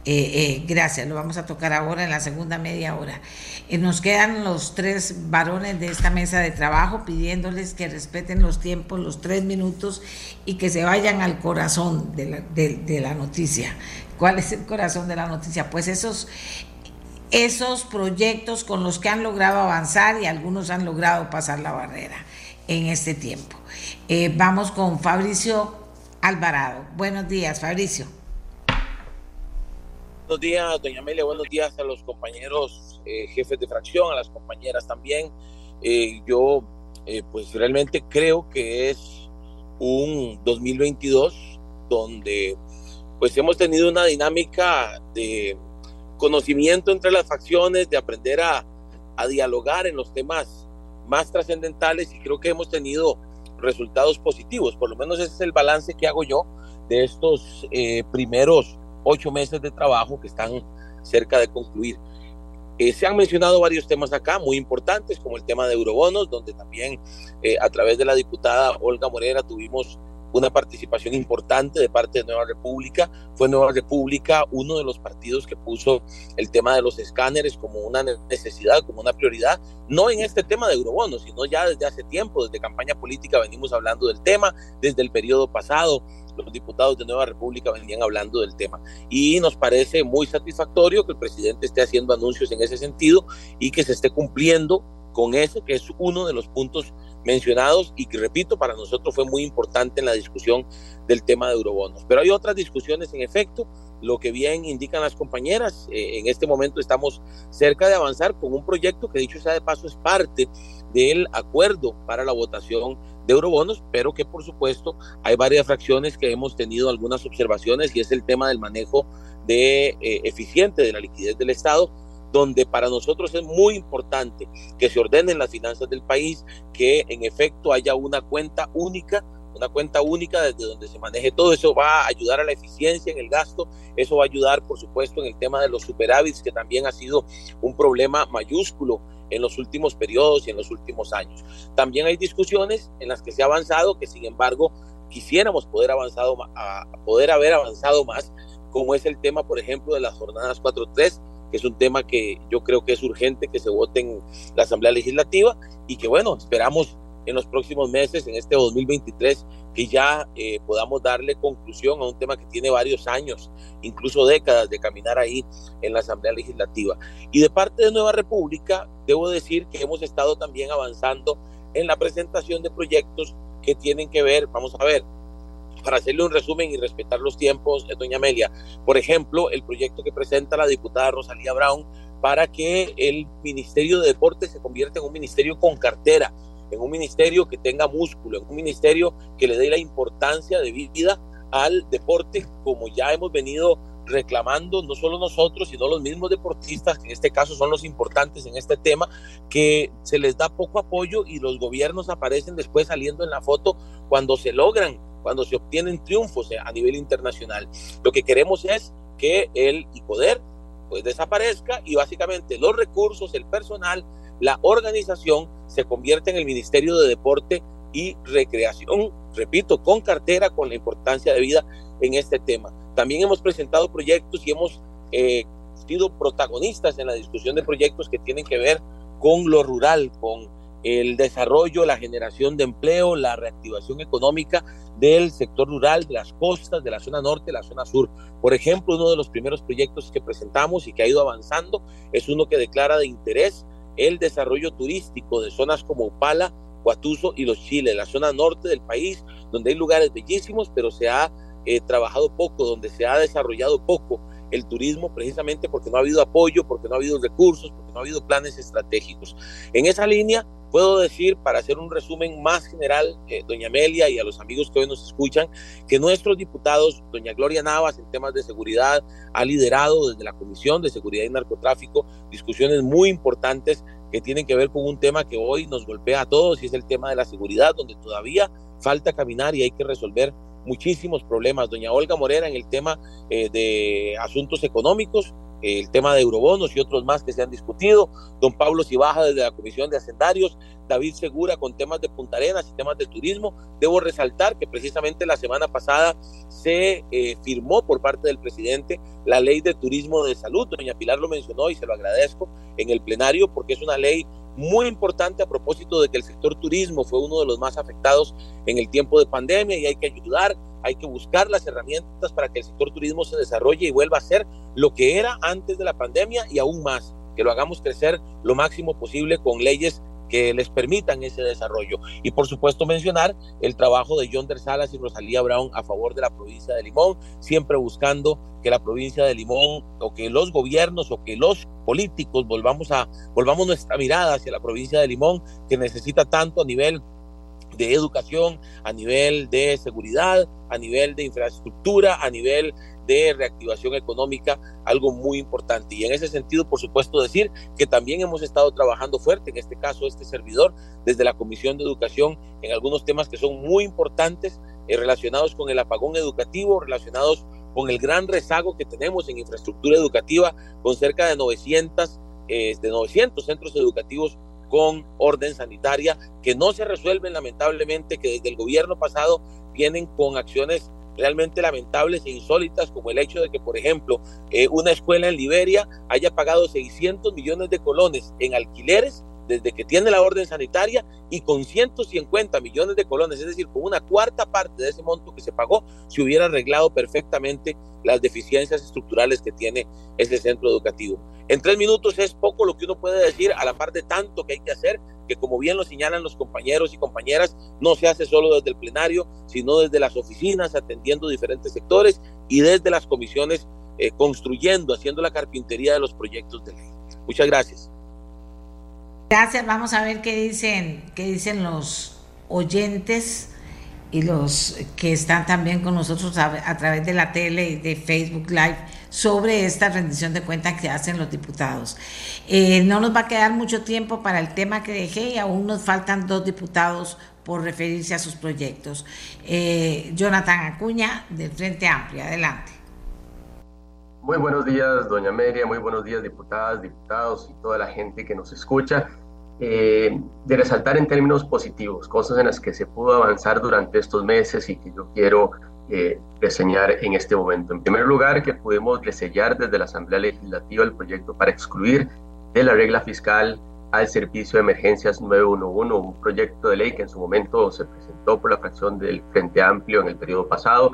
Eh, eh, gracias, lo vamos a tocar ahora en la segunda media hora. Eh, nos quedan los tres varones de esta mesa de trabajo pidiéndoles que respeten los tiempos, los tres minutos y que se vayan al corazón de la, de, la noticia. ¿Cuál es el corazón de la noticia? Pues esos, esos proyectos con los que han logrado avanzar y algunos han logrado pasar la barrera en este tiempo. vamos con Fabricio Alvarado. Buenos días, Fabricio. Buenos días, doña Amelia. Buenos días a los compañeros eh, jefes de fracción, a las compañeras también. Eh, yo, eh, pues realmente creo que es un 2022 donde, pues hemos tenido una dinámica de conocimiento entre las facciones, de aprender a, a dialogar en los temas más trascendentales y creo que hemos tenido resultados positivos. Por lo menos ese es el balance que hago yo de estos primeros ocho meses de trabajo que están cerca de concluir. Eh, se han mencionado varios temas acá muy importantes, como el tema de eurobonos, donde también eh, a través de la diputada Olga Morera tuvimos una participación importante de parte de Nueva República. Fue Nueva República uno de los partidos que puso el tema de los escáneres como una necesidad, como una prioridad, no en este tema de eurobonos, sino ya desde hace tiempo, desde campaña política venimos hablando del tema, desde el periodo pasado los diputados de Nueva República venían hablando del tema. Y nos parece muy satisfactorio que el presidente esté haciendo anuncios en ese sentido y que se esté cumpliendo con eso, que es uno de los puntos mencionados y que, repito, para nosotros fue muy importante en la discusión del tema de eurobonos. Pero hay otras discusiones en efecto, lo que bien indican las compañeras, eh, en este momento estamos cerca de avanzar con un proyecto que dicho sea de paso es parte del acuerdo para la votación de eurobonos, pero que por supuesto hay varias fracciones que hemos tenido algunas observaciones y es el tema del manejo de eh, eficiente de la liquidez del Estado donde para nosotros es muy importante que se ordenen las finanzas del país, que en efecto haya una cuenta única una cuenta única desde donde se maneje todo. Eso va a ayudar a la eficiencia en el gasto, eso va a ayudar, por supuesto, en el tema de los superávits, que también ha sido un problema mayúsculo en los últimos periodos y en los últimos años. También hay discusiones en las que se ha avanzado, que sin embargo quisiéramos poder, avanzado, poder haber avanzado más, como es el tema, por ejemplo, de las jornadas 4.3, que es un tema que yo creo que es urgente que se vote en la Asamblea Legislativa y que bueno, esperamos en los próximos meses, en este 2023, que ya eh, podamos darle conclusión a un tema que tiene varios años, incluso décadas de caminar ahí en la Asamblea Legislativa. Y de parte de Nueva República, debo decir que hemos estado también avanzando en la presentación de proyectos que tienen que ver, vamos a ver, para hacerle un resumen y respetar los tiempos, eh, doña Amelia, por ejemplo, el proyecto que presenta la diputada Rosalía Brown para que el Ministerio de Deportes se convierta en un ministerio con cartera, en un ministerio que tenga músculo, en un ministerio que le dé la importancia de vida al deporte, como ya hemos venido reclamando no solo nosotros, sino los mismos deportistas, que en este caso son los importantes en este tema, que se les da poco apoyo y los gobiernos aparecen después saliendo en la foto cuando se logran, cuando se obtienen triunfos a nivel internacional. Lo que queremos es que el ICODER pues desaparezca y básicamente los recursos, el personal, la organización se convierte en el Ministerio de Deporte y Recreación, repito, con cartera, con la importancia de vida en este tema. También hemos presentado proyectos y hemos eh, sido protagonistas en la discusión de proyectos que tienen que ver con lo rural, con el desarrollo, la generación de empleo, la reactivación económica del sector rural, de las costas, de la zona norte, de la zona sur. Por ejemplo, uno de los primeros proyectos que presentamos y que ha ido avanzando es uno que declara de interés el desarrollo turístico de zonas como Upala, Huatuso y Los Chiles, la zona norte del país, donde hay lugares bellísimos, pero se ha eh, trabajado poco, donde se ha desarrollado poco el turismo precisamente porque no ha habido apoyo, porque no ha habido recursos, porque no ha habido planes estratégicos. En esa línea, puedo decir, para hacer un resumen más general, eh, doña Amelia y a los amigos que hoy nos escuchan, que nuestros diputados, doña Gloria Navas, en temas de seguridad, ha liderado desde la Comisión de Seguridad y Narcotráfico discusiones muy importantes que tienen que ver con un tema que hoy nos golpea a todos y es el tema de la seguridad, donde todavía falta caminar y hay que resolver muchísimos problemas. Doña Olga Morera en el tema eh, de asuntos económicos, el tema de eurobonos y otros más que se han discutido. Don Pablo Cibaja desde la Comisión de Hacendarios, David Segura con temas de Punta Arenas y temas de turismo. Debo resaltar que precisamente la semana pasada se eh, firmó por parte del presidente la ley de turismo de salud. Doña Pilar lo mencionó y se lo agradezco en el plenario porque es una ley muy importante a propósito de que el sector turismo fue uno de los más afectados en el tiempo de pandemia y hay que ayudar, hay que buscar las herramientas para que el sector turismo se desarrolle y vuelva a ser lo que era antes de la pandemia y aún más, que lo hagamos crecer lo máximo posible con leyes que les permitan ese desarrollo. Y por supuesto mencionar el trabajo de John Salas y Rosalía Brown a favor de la provincia de Limón, siempre buscando que la provincia de Limón o que los gobiernos o que los políticos volvamos a volvamos nuestra mirada hacia la provincia de Limón que necesita tanto a nivel de educación, a nivel de seguridad, a nivel de infraestructura, a nivel de reactivación económica, algo muy importante. Y en ese sentido, por supuesto, decir que también hemos estado trabajando fuerte, en este caso, este servidor, desde la Comisión de Educación, en algunos temas que son muy importantes eh, relacionados con el apagón educativo, relacionados con el gran rezago que tenemos en infraestructura educativa, con cerca de 900, eh, de 900 centros educativos con orden sanitaria que no se resuelven lamentablemente, que desde el gobierno pasado vienen con acciones realmente lamentables e insólitas, como el hecho de que, por ejemplo, eh, una escuela en Liberia haya pagado 600 millones de colones en alquileres desde que tiene la orden sanitaria y con 150 millones de colones, es decir, con una cuarta parte de ese monto que se pagó, se hubiera arreglado perfectamente las deficiencias estructurales que tiene ese centro educativo. En tres minutos es poco lo que uno puede decir a la par de tanto que hay que hacer, que como bien lo señalan los compañeros y compañeras, no se hace solo desde el plenario, sino desde las oficinas, atendiendo diferentes sectores y desde las comisiones, eh, construyendo, haciendo la carpintería de los proyectos de ley. Muchas gracias. Gracias, vamos a ver qué dicen, qué dicen los oyentes y los que están también con nosotros a, través de la tele y de Facebook Live sobre esta rendición de cuentas que hacen los diputados. Eh, no nos va a quedar mucho tiempo para el tema que dejé y aún nos faltan dos diputados por referirse a sus proyectos. Eh, Jonathan Acuña, del Frente Amplio, adelante. Muy buenos días, doña Meria, muy buenos días, diputadas, diputados y toda la gente que nos escucha. Eh, de resaltar en términos positivos, cosas en las que se pudo avanzar durante estos meses y que yo quiero eh, reseñar en este momento. En primer lugar, que pudimos resellar desde la Asamblea Legislativa el proyecto para excluir de la regla fiscal al Servicio de Emergencias 911, un proyecto de ley que en su momento se presentó por la fracción del Frente Amplio en el periodo pasado,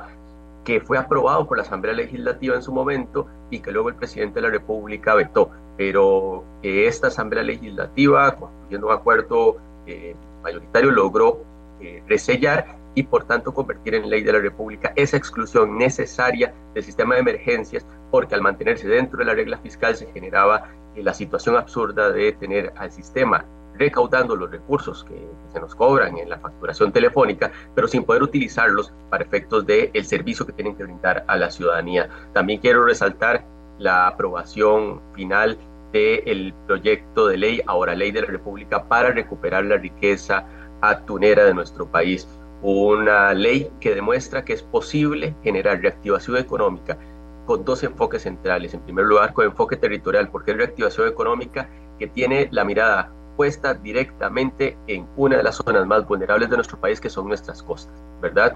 que fue aprobado por la Asamblea Legislativa en su momento y que luego el presidente de la República vetó pero que esta Asamblea Legislativa, construyendo un acuerdo eh, mayoritario, logró eh, resellar y por tanto convertir en ley de la República esa exclusión necesaria del sistema de emergencias porque al mantenerse dentro de la regla fiscal se generaba eh, la situación absurda de tener al sistema recaudando los recursos que, se nos cobran en la facturación telefónica, pero sin poder utilizarlos para efectos del el servicio que tienen que brindar a la ciudadanía. También quiero resaltar la aprobación final del proyecto de ley, ahora ley de la República, para recuperar la riqueza atunera de nuestro país. Una ley que demuestra que es posible generar reactivación económica con dos enfoques centrales. En primer lugar, con enfoque territorial, porque es reactivación económica que tiene la mirada puesta directamente en una de las zonas más vulnerables de nuestro país, que son nuestras costas, ¿verdad?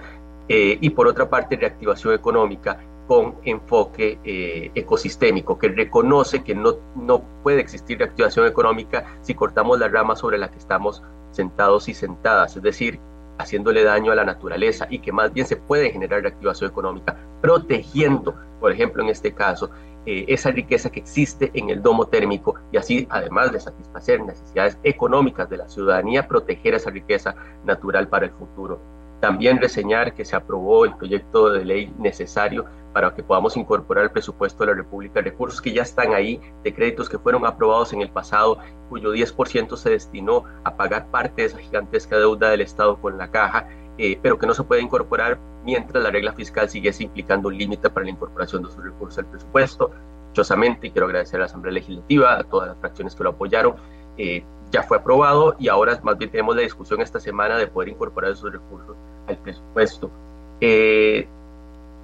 Eh, y por otra parte, reactivación económica con enfoque eh, ecosistémico, que reconoce que no, no puede existir reactivación económica si cortamos la rama sobre la que estamos sentados y sentadas, es decir, haciéndole daño a la naturaleza y que más bien se puede generar reactivación económica, protegiendo, por ejemplo, en este caso, eh, esa riqueza que existe en el domo térmico y así, además de satisfacer necesidades económicas de la ciudadanía, proteger esa riqueza natural para el futuro. También reseñar que se aprobó el proyecto de ley necesario para que podamos incorporar al presupuesto de la República recursos que ya están ahí, de créditos que fueron aprobados en el pasado, cuyo 10% se destinó a pagar parte de esa gigantesca deuda del Estado con la caja, eh, pero que no se puede incorporar mientras la regla fiscal siguiese implicando un límite para la incorporación de esos recursos al presupuesto. Dichosamente, quiero agradecer a la Asamblea Legislativa, a todas las fracciones que lo apoyaron. Eh, ya fue aprobado y ahora más bien tenemos la discusión esta semana de poder incorporar esos recursos al presupuesto. Eh,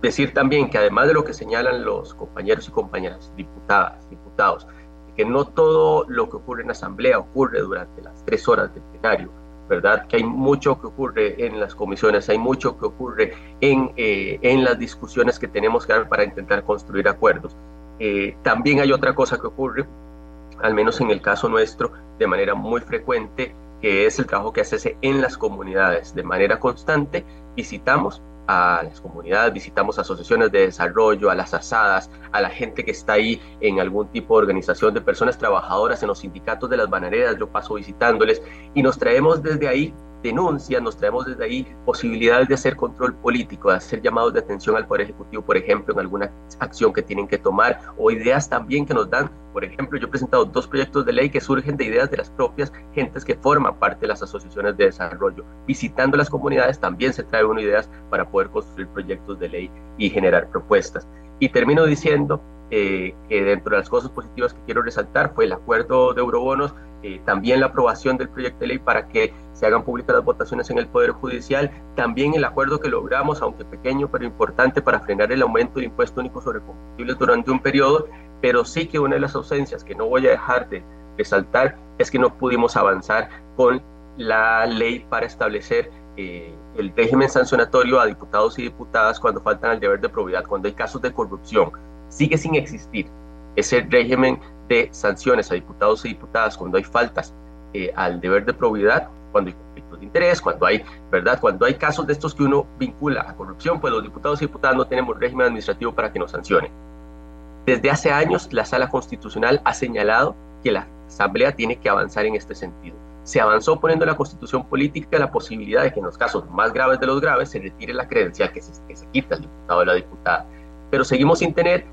decir también que además de lo que señalan los compañeros y compañeras, diputadas, diputados, que no todo lo que ocurre en la Asamblea ocurre durante las tres horas del plenario, ¿verdad? Que hay mucho que ocurre en las comisiones, hay mucho que ocurre en, eh, en las discusiones que tenemos que dar para intentar construir acuerdos. Eh, también hay otra cosa que ocurre, al menos en el caso nuestro, de manera muy frecuente, que es el trabajo que hace en las comunidades. De manera constante visitamos a las comunidades, visitamos asociaciones de desarrollo, a las asadas, a la gente que está ahí en algún tipo de organización de personas trabajadoras en los sindicatos de las bananeras, yo paso visitándoles y nos traemos desde ahí denuncias, nos traemos desde ahí posibilidades de hacer control político, de hacer llamados de atención al Poder Ejecutivo, por ejemplo, en alguna acción que tienen que tomar, o ideas también que nos dan. Por ejemplo, yo he presentado dos proyectos de ley que surgen de ideas de las propias gentes que forman parte de las asociaciones de desarrollo. Visitando las comunidades también se trae una ideas para poder construir proyectos de ley y generar propuestas. Y termino diciendo eh, que dentro de las cosas positivas que quiero resaltar fue el acuerdo de eurobonos, eh, también la aprobación del proyecto de ley para que se hagan públicas las votaciones en el Poder Judicial, también el acuerdo que logramos, aunque pequeño pero importante, para frenar el aumento del impuesto único sobre combustibles durante un periodo, pero sí que una de las ausencias que no voy a dejar de resaltar es que no pudimos avanzar con la ley para establecer eh, el régimen sancionatorio a diputados y diputadas cuando faltan al deber de probidad, cuando hay casos de corrupción. Sigue sin existir ese régimen de sanciones a diputados y diputadas cuando hay faltas eh, al deber de probidad, cuando hay conflictos de interés, cuando hay, ¿verdad? Cuando hay casos de estos que uno vincula a corrupción, pues los diputados y diputadas no tenemos régimen administrativo para que nos sancionen. Desde hace años la Sala Constitucional ha señalado que la Asamblea tiene que avanzar en este sentido. Se avanzó poniendo en la Constitución política la posibilidad de que en los casos más graves de los graves se retire la credencial que se, que se quita al diputado o la diputada. Pero seguimos sin tener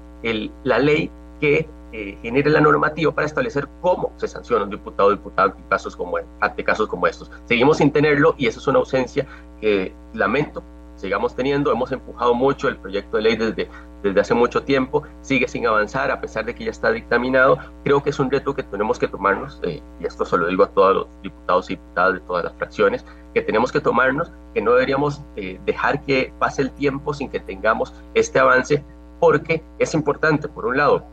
la ley que eh, genere la normativa para establecer cómo se sanciona un diputado o diputada ante casos, como, ante casos como estos. Seguimos sin tenerlo y eso es una ausencia que lamento sigamos teniendo. Hemos empujado mucho el proyecto de ley desde, desde hace mucho tiempo, sigue sin avanzar a pesar de que ya está dictaminado. Creo que es un reto que tenemos que tomarnos, eh, y esto se lo digo a todos los diputados y diputadas de todas las fracciones, que tenemos que tomarnos, que no deberíamos eh, dejar que pase el tiempo sin que tengamos este avance porque es importante, por un lado,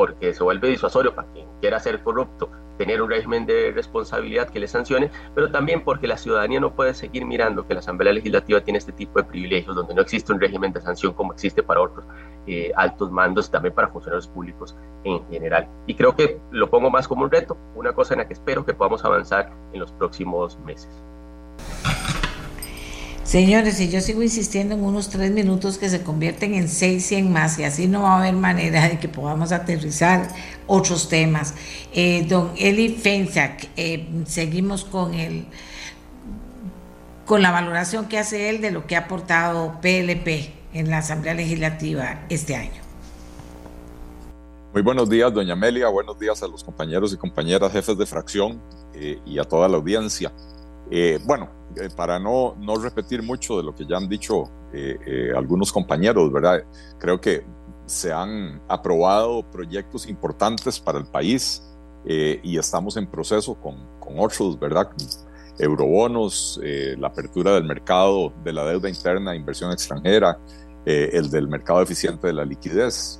porque se vuelve disuasorio para quien quiera ser corrupto, tener un régimen de responsabilidad que le sancione, pero también porque la ciudadanía no puede seguir mirando que la Asamblea Legislativa tiene este tipo de privilegios, donde no existe un régimen de sanción como existe para otros eh, altos mandos y también para funcionarios públicos en general. Y creo que lo pongo más como un reto, una cosa en la que espero que podamos avanzar en los próximos meses. Señores, y yo sigo insistiendo en unos tres minutos que se convierten en seis y en más, y así no va a haber manera de que podamos aterrizar otros temas. Eh, don Eli Fensack, eh, seguimos con el con la valoración que hace él de lo que ha aportado PLP en la Asamblea Legislativa este año. Muy buenos días, doña Amelia. Buenos días a los compañeros y compañeras jefes de fracción eh, y a toda la audiencia. Eh, bueno, eh, para no, no repetir mucho de lo que ya han dicho algunos compañeros, ¿verdad? Creo que se han aprobado proyectos importantes para el país y estamos en proceso con, con otros, ¿verdad? Eurobonos, la apertura del mercado de la deuda interna, inversión extranjera, el del mercado eficiente de la liquidez.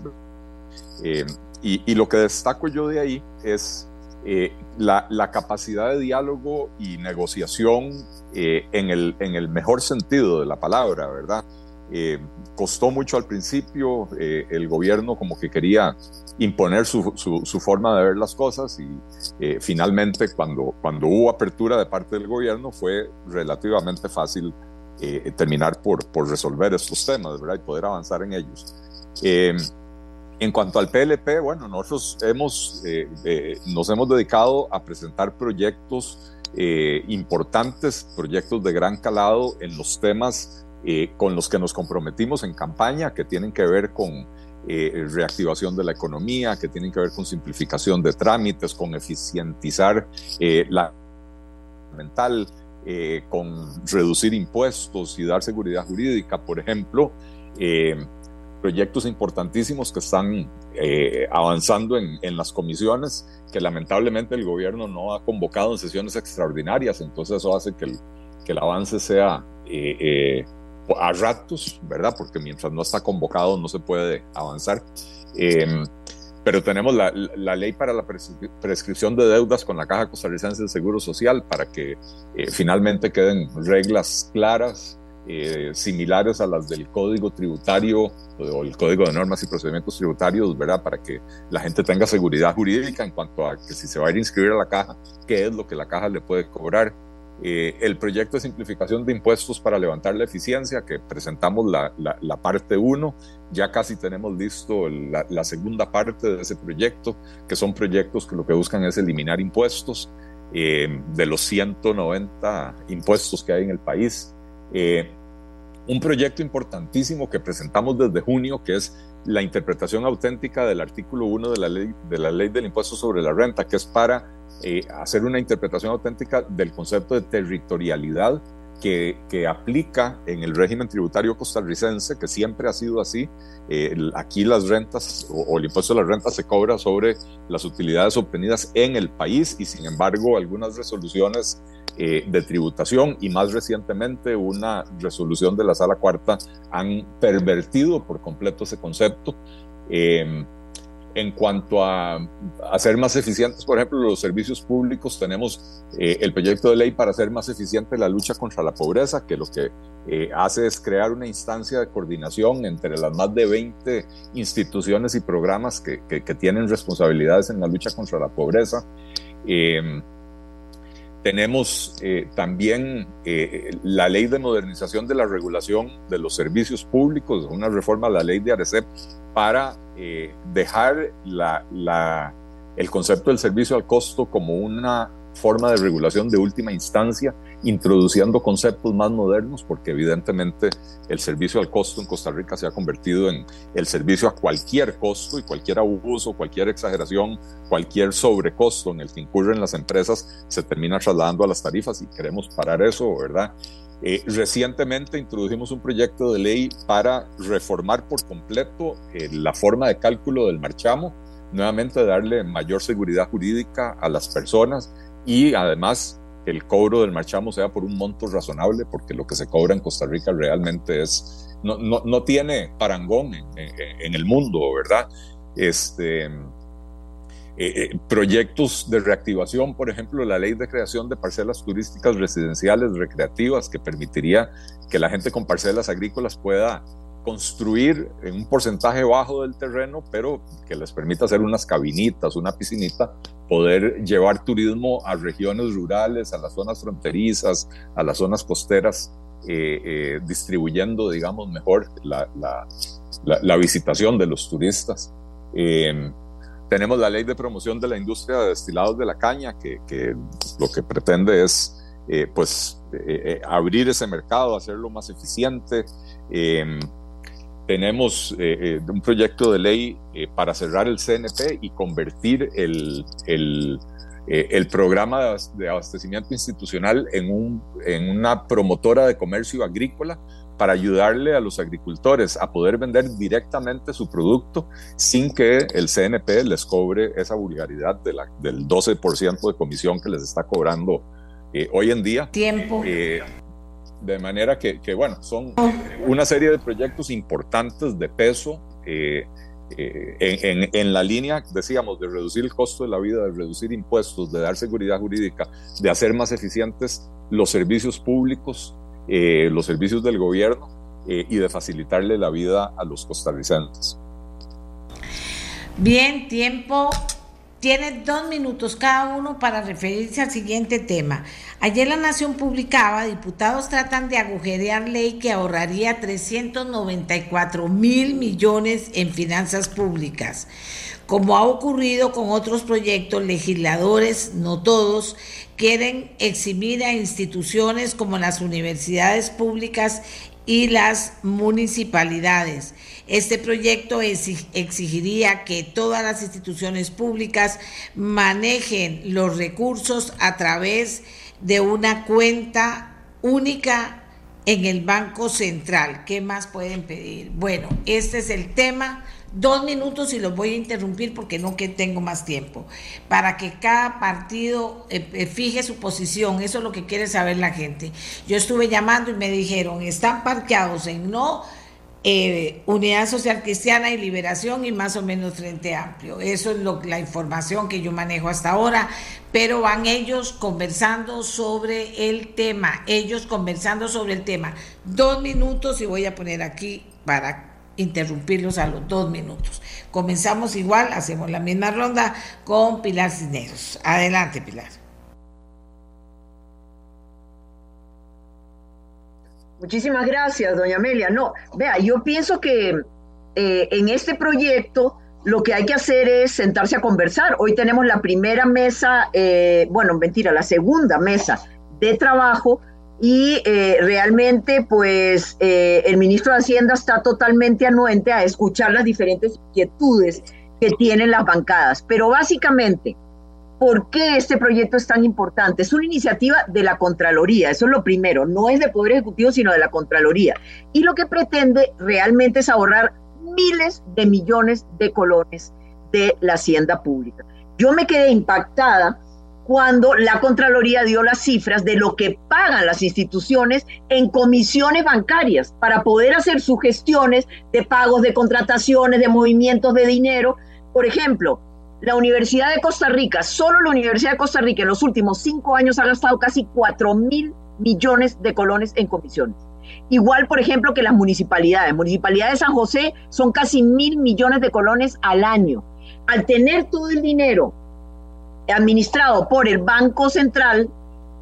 Y, lo que destaco yo de ahí es eh, la, capacidad de diálogo y negociación eh, en, el, en el mejor sentido de la palabra, ¿verdad? Eh, costó mucho al principio, el gobierno como que quería imponer su, su, forma de ver las cosas y finalmente cuando, cuando hubo apertura de parte del gobierno fue relativamente fácil terminar por, por resolver estos temas, ¿verdad? Y poder avanzar en ellos. En cuanto al PLP, bueno, nosotros hemos, eh, eh, nos hemos dedicado a presentar proyectos eh, importantes, proyectos de gran calado en los temas con los que nos comprometimos en campaña, que tienen que ver con reactivación de la economía, que tienen que ver con simplificación de trámites, con eficientizar la mental, con reducir impuestos y dar seguridad jurídica, por ejemplo proyectos importantísimos que están eh, avanzando en, en, las comisiones, que lamentablemente el gobierno no ha convocado en sesiones extraordinarias, entonces eso hace que el, que el avance sea eh, eh, a ratos, ¿verdad? Porque mientras no está convocado no se puede avanzar. Em, pero tenemos la, la, ley para la prescripción de deudas con la Caja Costarricense de Seguro Social para que finalmente queden reglas claras eh, similares a las del Código Tributario o el Código de Normas y Procedimientos Tributarios, ¿verdad? Para que la gente tenga seguridad jurídica en cuanto a que si se va a ir a inscribir a la caja, qué es lo que la caja le puede cobrar. Eh, el proyecto de simplificación de impuestos para levantar la eficiencia, que presentamos la, la, parte 1, ya casi tenemos listo la, la, segunda parte de ese proyecto, que son proyectos que lo que buscan es eliminar impuestos eh, de los 190 impuestos que hay en el país. Eh, un proyecto importantísimo que presentamos desde junio, que es la interpretación auténtica del artículo 1 de la ley, de la ley del impuesto sobre la renta, que es para eh, hacer una interpretación auténtica del concepto de territorialidad que, aplica en el régimen tributario costarricense, que siempre ha sido así. Eh, aquí las rentas o, el impuesto de las rentas se cobra sobre las utilidades obtenidas en el país y sin embargo algunas resoluciones eh, de tributación y más recientemente una resolución de la sala cuarta han pervertido por completo ese concepto. Eh, en cuanto a hacer más eficientes, por ejemplo, los servicios públicos, tenemos eh, el proyecto de ley para hacer más eficiente la lucha contra la pobreza, que lo que eh, hace es crear una instancia de coordinación entre las más de 20 instituciones y programas que, tienen responsabilidades en la lucha contra la pobreza. Em, tenemos eh, también la ley de modernización de la regulación de los servicios públicos, una reforma a la ley de ARECEP para eh, dejar la, el concepto del servicio al costo como una forma de regulación de última instancia, introduciendo conceptos más modernos, porque evidentemente el servicio al costo en Costa Rica se ha convertido en el servicio a cualquier costo y cualquier abuso, cualquier exageración, cualquier sobrecosto en el que incurren las empresas se termina trasladando a las tarifas y queremos parar eso, ¿verdad? Eh, recientemente introdujimos un proyecto de ley para reformar por completo eh, la forma de cálculo del marchamo, nuevamente darle mayor seguridad jurídica a las personas y además que el cobro del marchamo sea por un monto razonable, porque lo que se cobra en Costa Rica realmente es, no, no, no tiene parangón en, el mundo, ¿verdad? Este, eh, eh, proyectos de reactivación, por ejemplo, la ley de creación de parcelas turísticas residenciales recreativas que permitiría que la gente con parcelas agrícolas pueda construir en un porcentaje bajo del terreno, pero que les permita hacer unas cabinitas, una piscinita, poder llevar turismo a regiones rurales, a las zonas fronterizas, a las zonas costeras, eh, distribuyendo, digamos, mejor la, la, la, visitación de los turistas. Tenemos la ley de promoción de la industria de destilados de la caña, que, lo que pretende es pues abrir ese mercado, hacerlo más eficiente. Em, tenemos un proyecto de ley para cerrar el CNP y convertir el, el, el programa de abastecimiento institucional en, un, en una promotora de comercio agrícola para ayudarle a los agricultores a poder vender directamente su producto sin que el CNP les cobre esa vulgaridad de la, del 12% de comisión que les está cobrando eh, hoy en día. Tiempo. Eh, de manera que, que, bueno, son una serie de proyectos importantes de peso. Eh, en, en, en, la línea, decíamos, de reducir el costo de la vida, de reducir impuestos, de dar seguridad jurídica, de hacer más eficientes los servicios públicos eh, los servicios del gobierno eh, y de facilitarle la vida a los costarricenses. Bien, tiempo. Tiene dos minutos cada uno para referirse al siguiente tema. Ayer la Nación publicaba, diputados tratan de agujerear ley que ahorraría 394 mil millones en finanzas públicas. Como ha ocurrido con otros proyectos, legisladores, no todos, quieren eximir a instituciones como las universidades públicas y las municipalidades. Este proyecto exigiría que todas las instituciones públicas manejen los recursos a través de una cuenta única en el Banco Central. ¿Qué más pueden pedir? Bueno, este es el tema dos minutos y los voy a interrumpir porque no que tengo más tiempo, para que cada partido eh, eh, fije su posición, eso es lo que quiere saber la gente. Yo estuve llamando y me dijeron, están parqueados en no eh, Unidad Social Cristiana y Liberación y más o menos Frente Amplio. Eso es lo, la información que yo manejo hasta ahora, pero van ellos conversando sobre el tema, ellos conversando sobre el tema. Dos minutos y voy a poner aquí para interrumpirlos a los dos minutos. Comenzamos igual, hacemos la misma ronda con Pilar Cisneros. Adelante, Pilar. Muchísimas gracias, doña Amelia. No, vea, yo pienso que eh, en este proyecto lo que hay que hacer es sentarse a conversar. Hoy tenemos la primera mesa, eh, bueno, mentira, la segunda mesa de trabajo y eh, realmente pues eh, el ministro de Hacienda está totalmente anuente a escuchar las diferentes inquietudes que tienen las bancadas. Pero básicamente, ¿por qué este proyecto es tan importante? Es una iniciativa de la Contraloría, eso es lo primero, no es de Poder Ejecutivo, sino de la Contraloría. Y lo que pretende realmente es ahorrar miles de millones de colones de la hacienda pública. Yo me quedé impactada cuando la Contraloría dio las cifras de lo que pagan las instituciones en comisiones bancarias para poder hacer sus gestiones de pagos, de contrataciones, de movimientos de dinero. Por ejemplo, la Universidad de Costa Rica, solo la Universidad de Costa Rica en los últimos cinco años ha gastado casi 4 mil millones de colones en comisiones. Igual, por ejemplo, que las municipalidades. Municipalidad de San José son casi mil millones de colones al año. Al tener todo el dinero administrado por el Banco Central,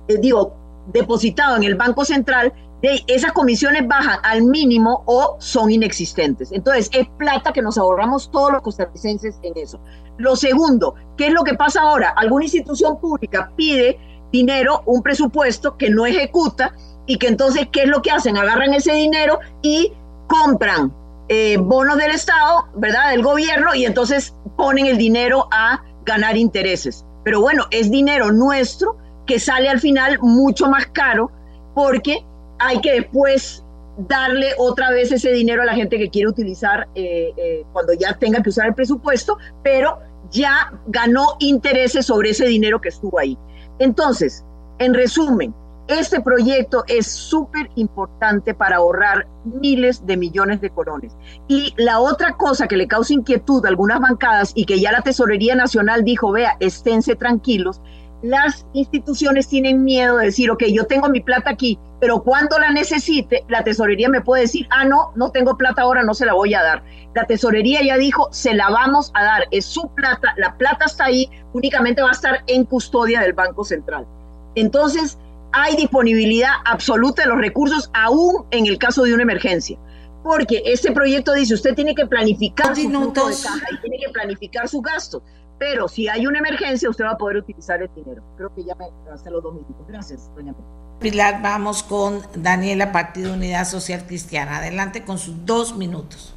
eh, digo, depositado en el Banco Central, esas comisiones bajan al mínimo o son inexistentes. Entonces, es plata que nos ahorramos todos los costarricenses en eso. Lo segundo, ¿qué es lo que pasa ahora? Alguna institución pública pide dinero, un presupuesto que no ejecuta y que entonces, ¿qué es lo que hacen? Agarran ese dinero y compran eh, bonos del Estado, ¿verdad? Del gobierno y entonces ponen el dinero a ganar intereses. Pero bueno, es dinero nuestro que sale al final mucho más caro porque hay que después darle otra vez ese dinero a la gente que quiere utilizar eh, eh, cuando ya tenga que usar el presupuesto, pero ya ganó intereses sobre ese dinero que estuvo ahí. Entonces, en resumen, este proyecto es súper importante para ahorrar miles de millones de colones. Y la otra cosa que le causa inquietud a algunas bancadas y que ya la Tesorería Nacional dijo, vea, esténse tranquilos, las instituciones tienen miedo de decir, ok, yo tengo mi plata aquí, pero cuando la necesite, la tesorería me puede decir, ah, no, no tengo plata ahora, no se la voy a dar. La tesorería ya dijo, se la vamos a dar, es su plata, la plata está ahí, únicamente va a estar en custodia del Banco Central. Entonces, hay disponibilidad absoluta de los recursos, aún en el caso de una emergencia. Porque este proyecto dice, usted tiene que planificar su de caja y tiene que planificar su gasto. Pero si hay una emergencia, usted va a poder utilizar el dinero. Creo que ya me gasté los dos minutos. Gracias, doña Pilar, vamos con Daniela, Partido Unidad Social Cristiana. Adelante con sus dos minutos.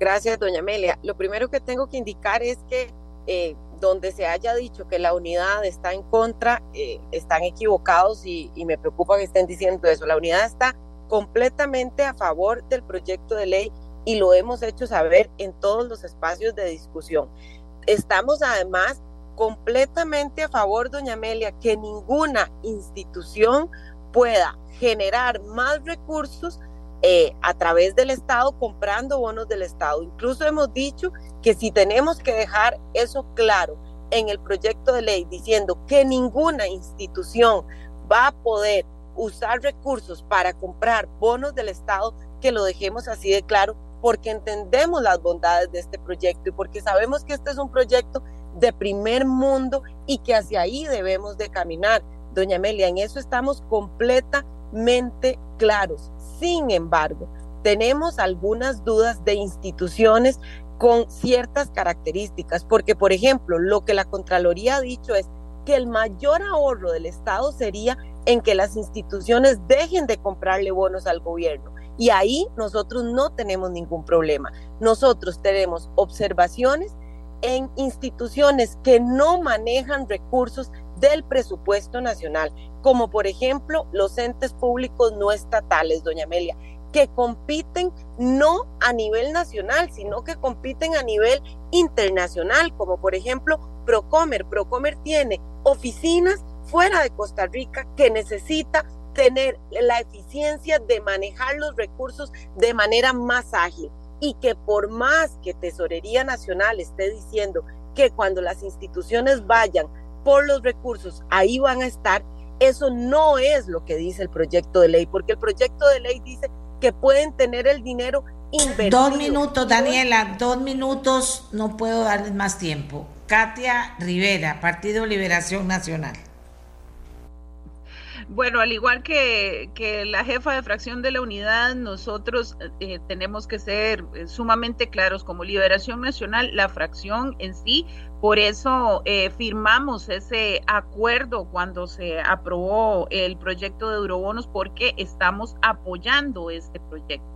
Gracias, doña Amelia. Lo primero que tengo que indicar es que eh, donde se haya dicho que la unidad está en contra, eh, están equivocados y, y me preocupa que estén diciendo eso. La unidad está completamente a favor del proyecto de ley y lo hemos hecho saber en todos los espacios de discusión. Estamos además completamente a favor, doña Amelia, que ninguna institución pueda generar más recursos eh, a través del Estado comprando bonos del Estado. Incluso hemos dicho que si tenemos que dejar eso claro en el proyecto de ley, diciendo que ninguna institución va a poder usar recursos para comprar bonos del Estado, que lo dejemos así de claro porque entendemos las bondades de este proyecto y porque sabemos que este es un proyecto de primer mundo y que hacia ahí debemos de caminar. Doña Amelia, en eso estamos completamente claros. Sin embargo, tenemos algunas dudas de instituciones con ciertas características, porque por ejemplo, lo que la Contraloría ha dicho es que el mayor ahorro del Estado sería en que las instituciones dejen de comprarle bonos al gobierno. Y ahí nosotros no tenemos ningún problema. Nosotros tenemos observaciones en instituciones que no manejan recursos del presupuesto nacional, como por ejemplo los entes públicos no estatales, doña Amelia, que compiten no a nivel nacional, sino que compiten a nivel internacional, como por ejemplo Procomer. Procomer tiene oficinas fuera de Costa Rica que necesita tener la eficiencia de manejar los recursos de manera más ágil y que por más que Tesorería Nacional esté diciendo que cuando las instituciones vayan por los recursos, ahí van a estar, eso no es lo que dice el proyecto de ley, porque el proyecto de ley dice que pueden tener el dinero invertido. Dos minutos, Daniela, dos minutos, no puedo darles más tiempo. Katia Rivera, Partido Liberación Nacional. Bueno, al igual que, la jefa de fracción de la unidad, nosotros eh, tenemos que ser eh, sumamente claros como Liberación Nacional, la fracción en sí. Por eso eh, firmamos ese acuerdo cuando se aprobó el proyecto de eurobonos porque estamos apoyando este proyecto.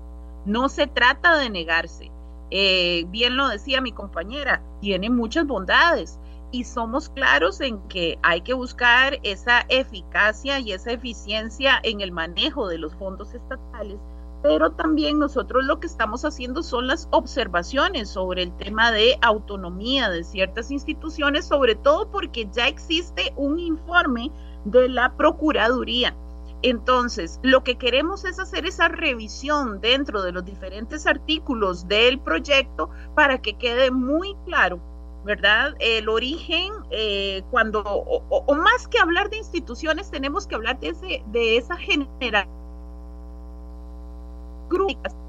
No se trata de negarse. bien lo decía mi compañera, tiene muchas bondades y somos claros en que hay que buscar esa eficacia y esa eficiencia en el manejo de los fondos estatales, pero también nosotros lo que estamos haciendo son las observaciones sobre el tema de autonomía de ciertas instituciones, sobre todo porque ya existe un informe de la Procuraduría. Entonces, lo que queremos es hacer esa revisión dentro de los diferentes artículos del proyecto para que quede muy claro ¿verdad? El origen, eh, cuando, o, más que hablar de instituciones, tenemos que hablar de, ese, de esa generación.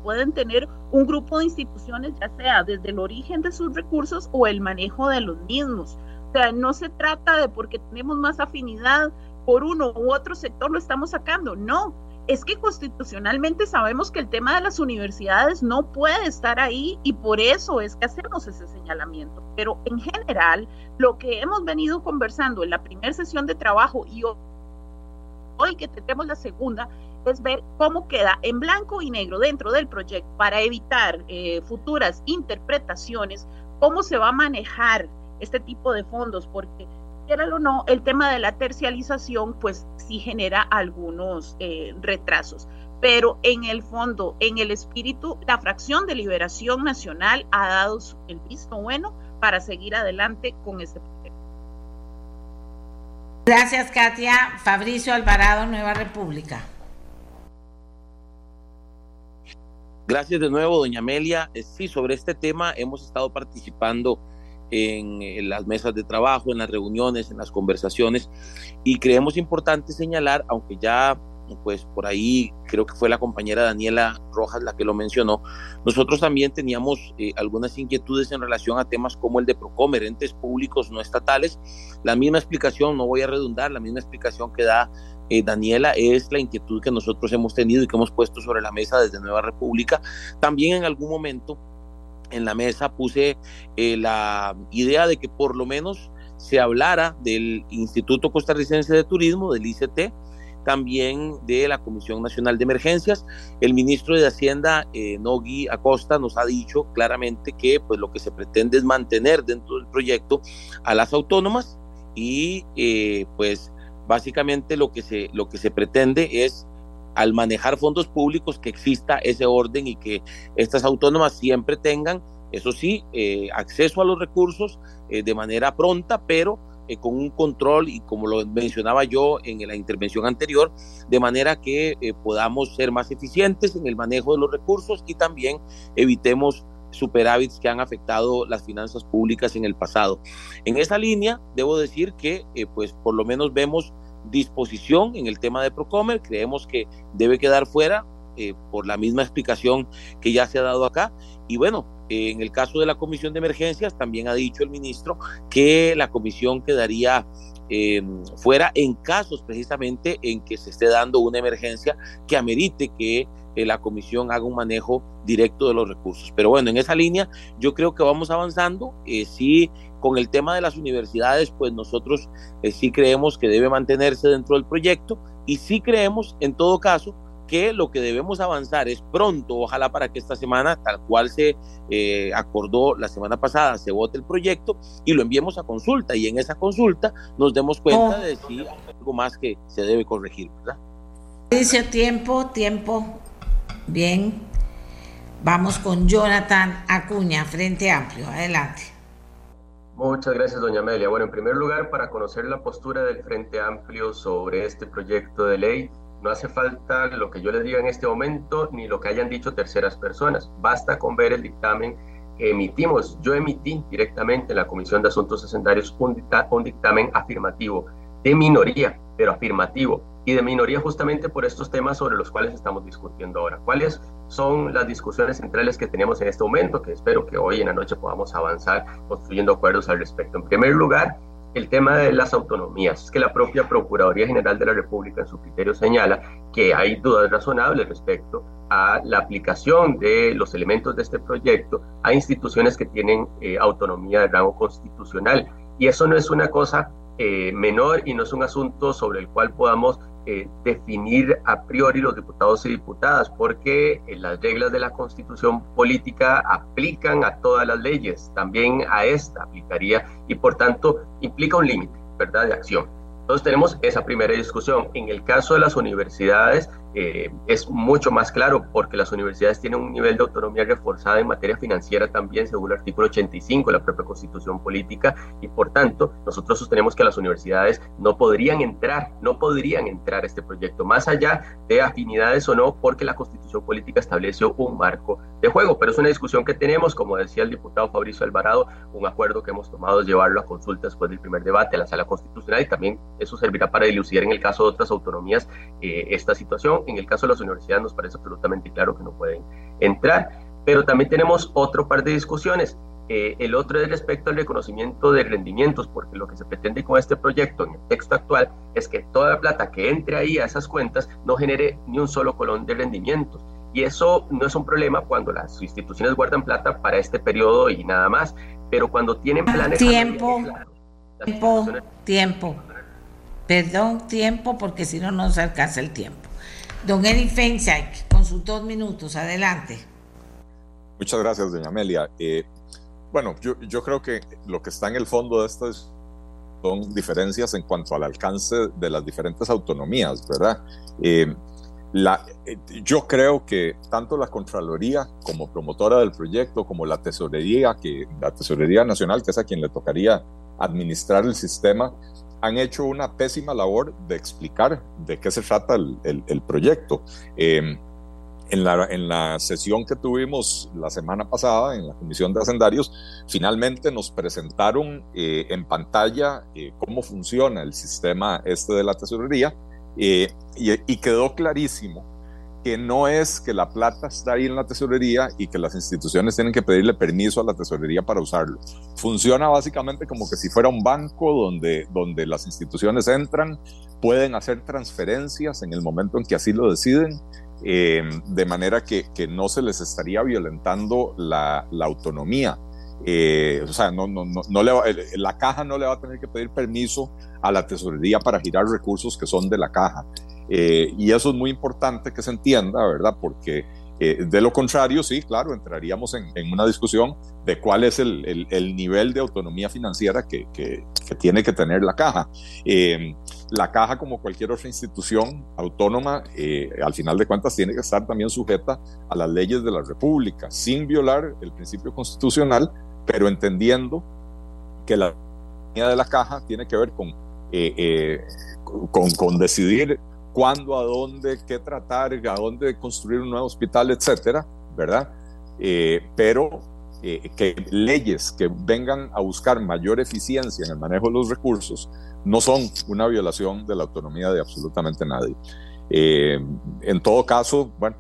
Pueden tener un grupo de instituciones, ya sea desde el origen de sus recursos o el manejo de los mismos. O sea, no se trata de porque tenemos más afinidad por uno u otro sector lo estamos sacando, no, es que constitucionalmente sabemos que el tema de las universidades no puede estar ahí y por eso es que hacemos ese señalamiento. Pero en general, lo que hemos venido conversando en la primera sesión de trabajo y hoy que tendremos la segunda, es ver cómo queda en blanco y negro dentro del proyecto para evitar eh, futuras interpretaciones, cómo se va a manejar este tipo de fondos, porque o no, el tema de la tercialización pues sí genera algunos eh, retrasos. Pero en el fondo, en el espíritu, la fracción de liberación nacional ha dado el visto bueno para seguir adelante con este proyecto. Gracias, Katia. Fabricio Alvarado, Nueva República. Gracias de nuevo, doña Amelia. Eh, sí, sobre este tema hemos estado participando en, las mesas de trabajo, en las reuniones, en las conversaciones. Y creemos importante señalar, aunque ya pues por ahí creo que fue la compañera Daniela Rojas la que lo mencionó, nosotros también teníamos eh, algunas inquietudes en relación a temas como el de Procomer, entes públicos no estatales. La misma explicación, no voy a redundar, la misma explicación que da eh, Daniela es la inquietud que nosotros hemos tenido y que hemos puesto sobre la mesa desde Nueva República. También en algún momento en la mesa puse eh, la idea de que por lo menos se hablara del Instituto Costarricense de Turismo, del ICT, también de la Comisión Nacional de Emergencias. El ministro de Hacienda, eh, Nogui Acosta, nos ha dicho claramente que pues, lo que se pretende es mantener dentro del proyecto a las autónomas y eh, pues básicamente lo que, se, lo que se pretende es al manejar fondos públicos que exista ese orden y que estas autónomas siempre tengan, eso sí, eh, acceso a los recursos eh, de manera pronta, pero eh, con un control y como lo mencionaba yo en la intervención anterior, de manera que podamos ser más eficientes en el manejo de los recursos y también evitemos superávits que han afectado las finanzas públicas en el pasado. En esa línea, debo decir que pues por lo menos vemos disposición en el tema de Procomer, creemos que debe quedar fuera eh, por la misma explicación que ya se ha dado acá. Y bueno, en el caso de la Comisión de Emergencias, también ha dicho el ministro que la comisión quedaría em, fuera en casos precisamente en que se esté dando una emergencia que amerite que eh, la comisión haga un manejo directo de los recursos. Pero bueno, en esa línea yo creo que vamos avanzando. Eh, sí con el tema de las universidades, pues nosotros eh, sí creemos que debe mantenerse dentro del proyecto y sí creemos, en todo caso, que lo que debemos avanzar es pronto, ojalá para que esta semana, tal cual se eh, acordó la semana pasada, se vote el proyecto y lo enviemos a consulta y en esa consulta nos demos cuenta de si hay algo más que se debe corregir, ¿verdad? Dice tiempo, tiempo. Bien. Vamos con Jonathan Acuña, Frente Amplio. Adelante. Muchas gracias, doña Amelia. Bueno, en primer lugar, para conocer la postura del Frente Amplio sobre este proyecto de ley, no hace falta lo que yo les diga en este momento ni lo que hayan dicho terceras personas. Basta con ver el dictamen que emitimos. Yo emití directamente en la Comisión de Asuntos Hacendarios un, un dictamen afirmativo, de minoría, pero afirmativo, y de minoría justamente por estos temas sobre los cuales estamos discutiendo ahora. ¿Cuáles son las discusiones centrales que tenemos en este momento? Que espero que hoy en la noche podamos avanzar construyendo acuerdos al respecto. En primer lugar, el tema de las autonomías. Es que la propia Procuraduría General de la República en su criterio señala que hay dudas razonables respecto a la aplicación de los elementos de este proyecto a instituciones que tienen eh, autonomía de rango constitucional. Y eso no es una cosa eh, menor y no es un asunto sobre el cual podamos eh, definir a priori los diputados y diputadas, porque eh, las reglas de la constitución política aplican a todas las leyes, también a esta aplicaría y por tanto implica un límite, ¿verdad?, de acción. Entonces tenemos esa primera discusión. En el caso de las universidades eh, es mucho más claro porque las universidades tienen un nivel de autonomía reforzada en materia financiera también según el artículo 85 de la propia constitución política y por tanto nosotros sostenemos que las universidades no podrían entrar, no podrían entrar a este proyecto más allá de afinidades o no porque la constitución política estableció un marco de juego. Pero es una discusión que tenemos, como decía el diputado Fabricio Alvarado, un acuerdo que hemos tomado es llevarlo a consulta después del primer debate a la sala constitucional y también eso servirá para dilucidar en el caso de otras autonomías eh, esta situación. En el caso de las universidades nos parece absolutamente claro que no pueden entrar, pero también tenemos otro par de discusiones. Eh, el otro es respecto al reconocimiento de rendimientos, porque lo que se pretende con este proyecto en el texto actual es que toda la plata que entre ahí a esas cuentas no genere ni un solo colón de rendimientos. Y eso no es un problema cuando las instituciones guardan plata para este periodo y nada más, pero cuando tienen planes... Tiempo, tiempo, tiempo. Perdón, tiempo, porque si no, no se alcanza el tiempo. Don Eric Feinsack, con sus dos minutos, adelante. Muchas gracias, doña Amelia. Eh, bueno, yo, yo, creo que lo que está en el fondo de esto son diferencias en cuanto al alcance de las diferentes autonomías, ¿verdad? Eh, la, eh, yo creo que tanto la Contraloría como promotora del proyecto, como la Tesorería, que, la Tesorería Nacional, que es a quien le tocaría administrar el sistema, han hecho una pésima labor de explicar de qué se trata el, el, proyecto. Em, en, la, en la sesión que tuvimos la semana pasada en la Comisión de Hacendarios, finalmente nos presentaron eh, en pantalla eh, cómo funciona el sistema este de la tesorería eh, y, y quedó clarísimo que no es que la plata está ahí en la tesorería y que las instituciones tienen que pedirle permiso a la tesorería para usarlo. Funciona básicamente como que si fuera un banco donde, donde las instituciones entran, pueden hacer transferencias en el momento en que así lo deciden de manera que, que, no se les estaría violentando la, autonomía. o sea, no, no, no, la caja no le va a tener que pedir permiso a la tesorería para girar recursos que son de la caja. Y eso es muy importante que se entienda, ¿verdad? Porque eh, de lo contrario, sí, claro, entraríamos en, una discusión de cuál es el, nivel de autonomía financiera que, tiene que tener la caja. Eh, la caja, como cualquier otra institución autónoma, eh, al final de cuentas tiene que estar también sujeta a las leyes de la República, sin violar el principio constitucional, pero entendiendo que la autonomía de la caja tiene que ver con, con, con decidir cuándo, a dónde, qué tratar, a dónde construir un nuevo hospital, etcétera, ¿verdad? Eh, pero eh, que leyes que vengan a buscar mayor eficiencia en el manejo de los recursos no son una violación de la autonomía de absolutamente nadie. Eh, en todo caso, bueno,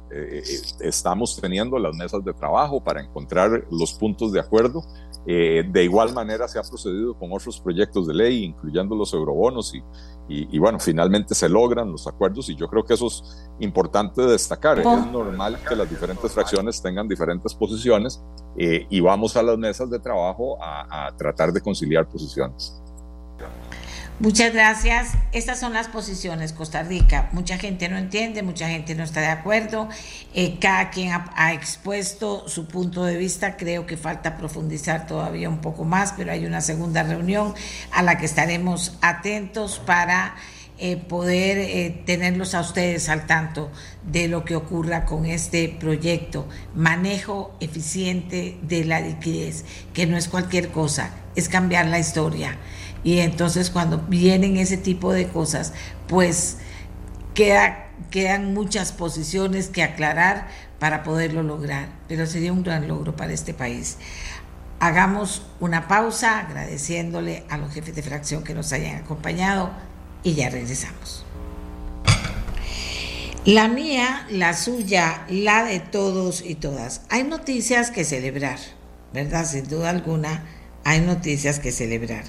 estamos teniendo las mesas de trabajo para encontrar los puntos de acuerdo. De igual manera se ha procedido con otros proyectos de ley, incluyendo los eurobonos y, y, bueno, finalmente se logran los acuerdos y yo creo que eso es importante destacar. Es normal que las diferentes fracciones tengan diferentes posiciones eh, y vamos a las mesas de trabajo a, a tratar de conciliar posiciones. Muchas gracias. Estas son las posiciones, Costa Rica. Mucha gente no entiende, mucha gente no está de acuerdo. Eh, cada quien ha, expuesto su punto de vista. Creo que falta profundizar todavía un poco más, pero hay una segunda reunión a la que estaremos atentos para eh, poder eh, tenerlos a ustedes al tanto de lo que ocurra con este proyecto. Manejo eficiente de la liquidez, que no es cualquier cosa, es cambiar la historia. Y entonces cuando vienen ese tipo de cosas, pues queda, quedan muchas posiciones que aclarar para poderlo lograr. Pero sería un gran logro para este país. Hagamos una pausa agradeciéndole a los jefes de fracción que nos hayan acompañado y ya regresamos. La mía, la suya, la de todos y todas. Hay noticias que celebrar, ¿verdad? Sin duda alguna, hay noticias que celebrar.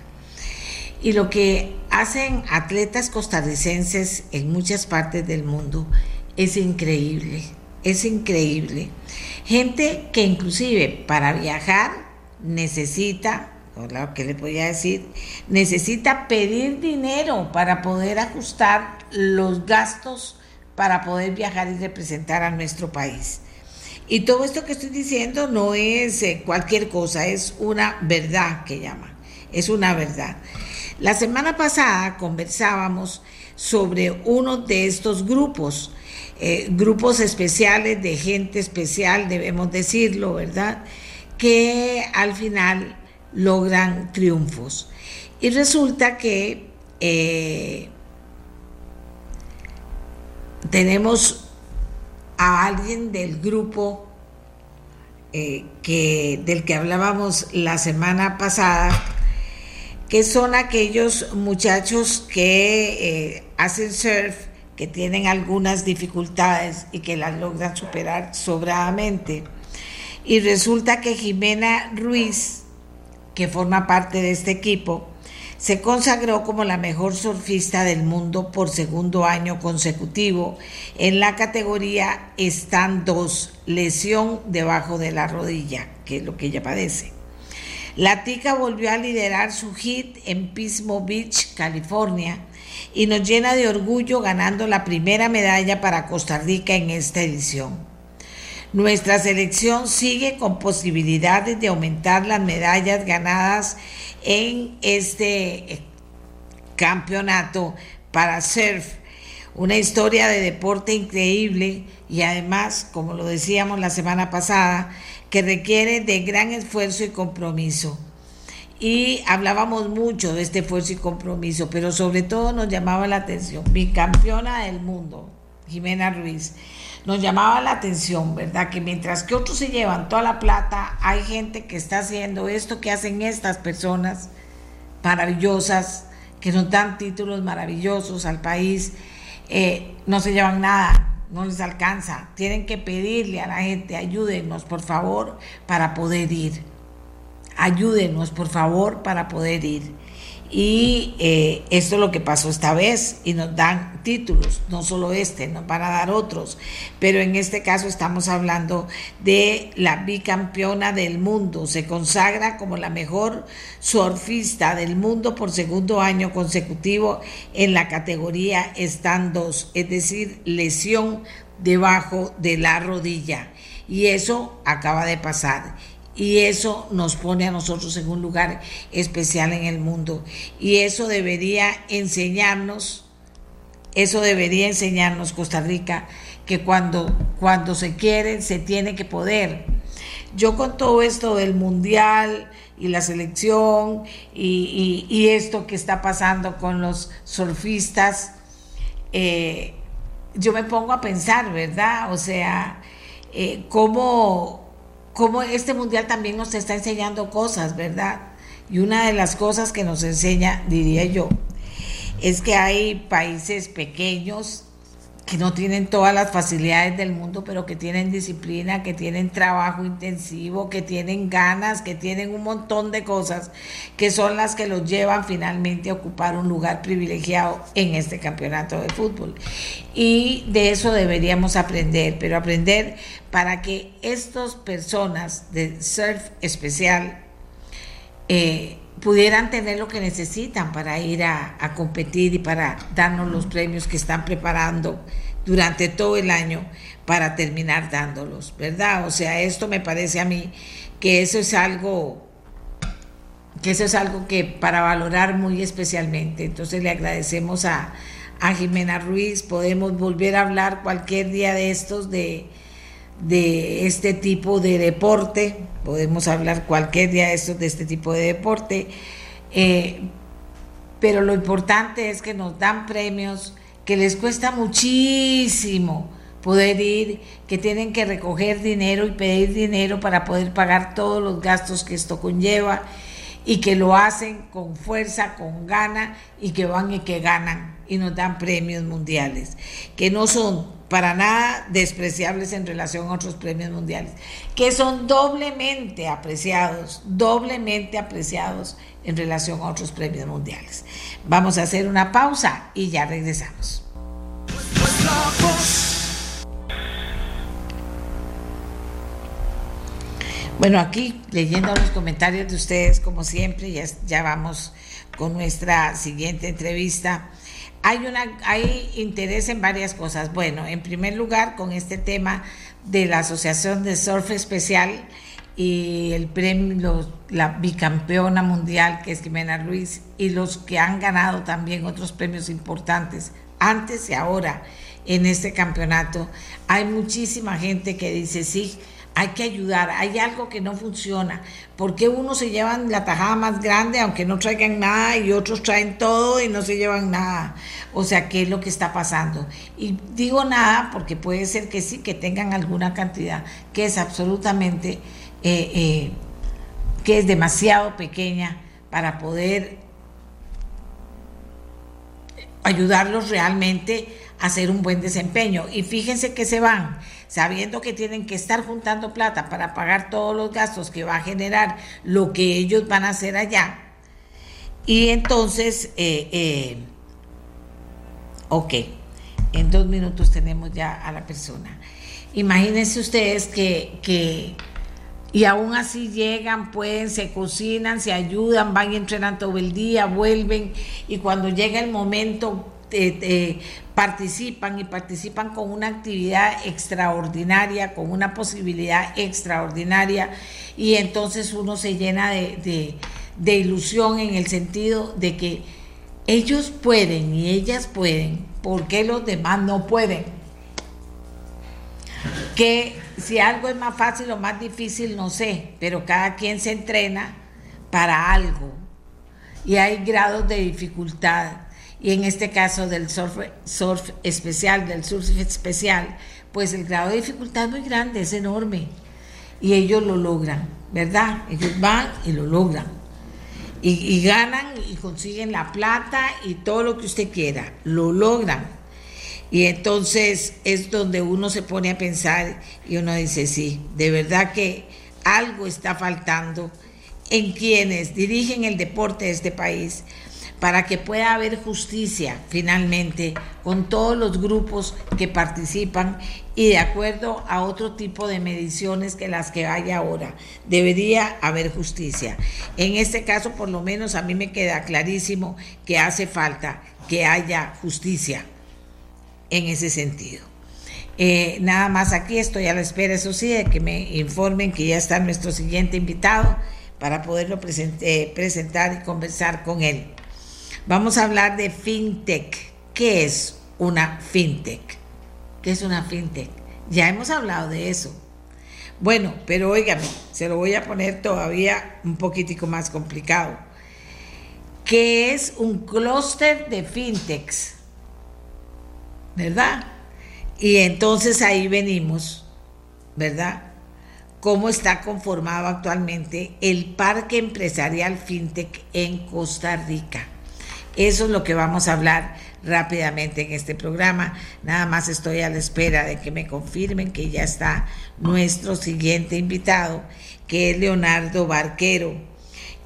Y lo que hacen atletas costarricenses en muchas partes del mundo es increíble, es increíble. Gente que inclusive para viajar necesita, lo que le podía decir, necesita pedir dinero para poder ajustar los gastos para poder viajar y representar a nuestro país. Y todo esto que estoy diciendo no es eh, cualquier cosa, es una verdad que llama, es una verdad. La semana pasada conversábamos sobre uno de estos grupos, eh, grupos especiales de gente especial, debemos decirlo, ¿verdad? Que al final logran triunfos. Y resulta que eh, tenemos a alguien del grupo eh, que, del que hablábamos la semana pasada, que son aquellos muchachos que eh, hacen surf, que tienen algunas dificultades y que las logran superar sobradamente. Y resulta que Jimena Ruiz, que forma parte de este equipo, se consagró como la mejor surfista del mundo por segundo año consecutivo en la categoría Stand 2, lesión debajo de la rodilla, que es lo que ella padece. La Tica volvió a liderar su hit en Pismo Beach, California, y nos llena de orgullo ganando la primera medalla para Costa Rica en esta edición. Nuestra selección sigue con posibilidades de aumentar las medallas ganadas en este campeonato para surf. Una historia de deporte increíble y además, como lo decíamos la semana pasada, que requiere de gran esfuerzo y compromiso. Y hablábamos mucho de este esfuerzo y compromiso, pero sobre todo nos llamaba la atención, mi campeona del mundo, Jimena Ruiz, nos llamaba la atención, ¿verdad? Que mientras que otros se llevan toda la plata, hay gente que está haciendo esto que hacen estas personas maravillosas, que nos dan títulos maravillosos al país, eh, no se llevan nada no les alcanza. Tienen que pedirle a la gente, ayúdenos por favor para poder ir. Ayúdenos por favor para poder ir. Y eh, esto es lo que pasó esta vez y nos dan títulos, no solo este, nos van a dar otros, pero en este caso estamos hablando de la bicampeona del mundo, se consagra como la mejor surfista del mundo por segundo año consecutivo en la categoría stand 2, es decir, lesión debajo de la rodilla. Y eso acaba de pasar y eso nos pone a nosotros en un lugar especial en el mundo. Y eso debería enseñarnos, eso debería enseñarnos Costa Rica, que cuando, cuando se quiere, se tiene que poder. Yo con todo esto del mundial y la selección y, esto que está pasando con los surfistas, eh, yo me pongo a pensar, ¿verdad? O sea, eh, cómo como este mundial también nos está enseñando cosas, ¿verdad? Y una de las cosas que nos enseña, diría yo, es que hay países pequeños que no tienen todas las facilidades del mundo, pero que tienen disciplina, que tienen trabajo intensivo, que tienen ganas, que tienen un montón de cosas que son las que los llevan finalmente a ocupar un lugar privilegiado en este campeonato de fútbol. Y de eso deberíamos aprender, pero aprender para que estas personas de surf especial eh, pudieran tener lo que necesitan para ir a, a, competir y para darnos los premios que están preparando durante todo el año para terminar dándolos, ¿verdad? O sea, esto me parece a mí que eso es algo que eso es algo que para valorar muy especialmente. Entonces le agradecemos a, a Jimena Ruiz, podemos volver a hablar cualquier día de estos de de este tipo de deporte, podemos hablar cualquier día de, esto, de este tipo de deporte, eh, pero lo importante es que nos dan premios que les cuesta muchísimo poder ir, que tienen que recoger dinero y pedir dinero para poder pagar todos los gastos que esto conlleva y que lo hacen con fuerza, con gana y que van y que ganan y nos dan premios mundiales, que no son para nada despreciables en relación a otros premios mundiales, que son doblemente apreciados, doblemente apreciados en relación a otros premios mundiales. Vamos a hacer una pausa y ya regresamos. Bueno, aquí leyendo los comentarios de ustedes, como siempre, ya, vamos con nuestra siguiente entrevista hay, una, hay interés en varias cosas. Bueno, en primer lugar, con este tema de la Asociación de Surf Especial y el premio, la bicampeona mundial que es Jimena Ruiz y los que han ganado también otros premios importantes antes y ahora en este campeonato. Hay muchísima gente que dice, sí, hay que ayudar, hay algo que no funciona. ¿Por qué unos se llevan la tajada más grande aunque no traigan nada y otros traen todo y no se llevan nada? O sea, ¿qué es lo que está pasando? Y digo nada porque puede ser que sí, que tengan alguna cantidad que es absolutamente, eh, eh, que es demasiado pequeña para poder ayudarlos realmente a hacer un buen desempeño. Y fíjense que se van sabiendo que tienen que estar juntando plata para pagar todos los gastos que va a generar lo que ellos van a hacer allá. Y entonces, eh, eh, ok, en dos minutos tenemos ya a la persona. Imagínense ustedes que, que y aún así llegan, pueden, se cocinan, se ayudan, van y entrenan todo el día, vuelven y cuando llega el momento participan y participan con una actividad extraordinaria, con una posibilidad extraordinaria y entonces uno se llena de, de ilusión en el sentido de que ellos pueden y ellas pueden, ¿por qué los demás no pueden? Que si algo es más fácil o más difícil, no sé, pero cada quien se entrena para algo. Y hay grados de dificultad y en este caso del surf, especial, del surf especial, pues el grado de dificultad es muy grande, es enorme. Y ellos lo logran, ¿verdad? Ellos van y lo logran. Y, ganan y consiguen la plata y todo lo que usted quiera, lo logran. Y entonces es donde uno se pone a pensar y uno dice, sí, de verdad que algo está faltando en quienes dirigen el deporte de este país para que pueda haber justicia finalmente con todos los grupos que participan y de acuerdo a otro tipo de mediciones que las que hay ahora. Debería haber justicia. En este caso, por lo menos a mí me queda clarísimo que hace falta que haya justicia en ese sentido. Eh, nada más aquí estoy a la espera, eso sí, de que me informen que ya está nuestro siguiente invitado para poderlo eh, presentar y conversar con él. Vamos a hablar de fintech. ¿Qué es una fintech? ¿Qué es una fintech? Ya hemos hablado de eso. Bueno, pero óigame, se lo voy a poner todavía un poquitico más complicado. ¿Qué es un clúster de fintechs? ¿Verdad? Y entonces ahí venimos, ¿verdad? Cómo está conformado actualmente el parque empresarial FinTech en Costa Rica. Eso es lo que vamos a hablar rápidamente en este programa. Nada más estoy a la espera de que me confirmen que ya está nuestro siguiente invitado, que es Leonardo Barquero,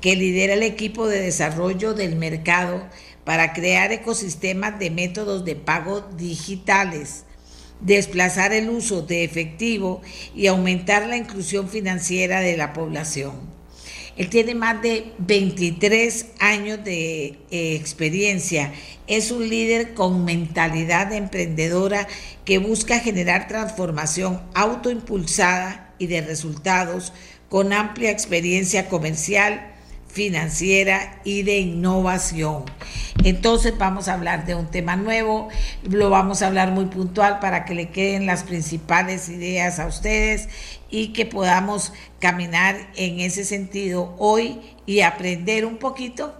que lidera el equipo de desarrollo del mercado para crear ecosistemas de métodos de pago digitales desplazar el uso de efectivo y aumentar la inclusión financiera de la población. Él tiene más de 23 años de eh, experiencia. Es un líder con mentalidad emprendedora que busca generar transformación autoimpulsada y de resultados con amplia experiencia comercial financiera y de innovación. Entonces vamos a hablar de un tema nuevo, lo vamos a hablar muy puntual para que le queden las principales ideas a ustedes y que podamos caminar en ese sentido hoy y aprender un poquito,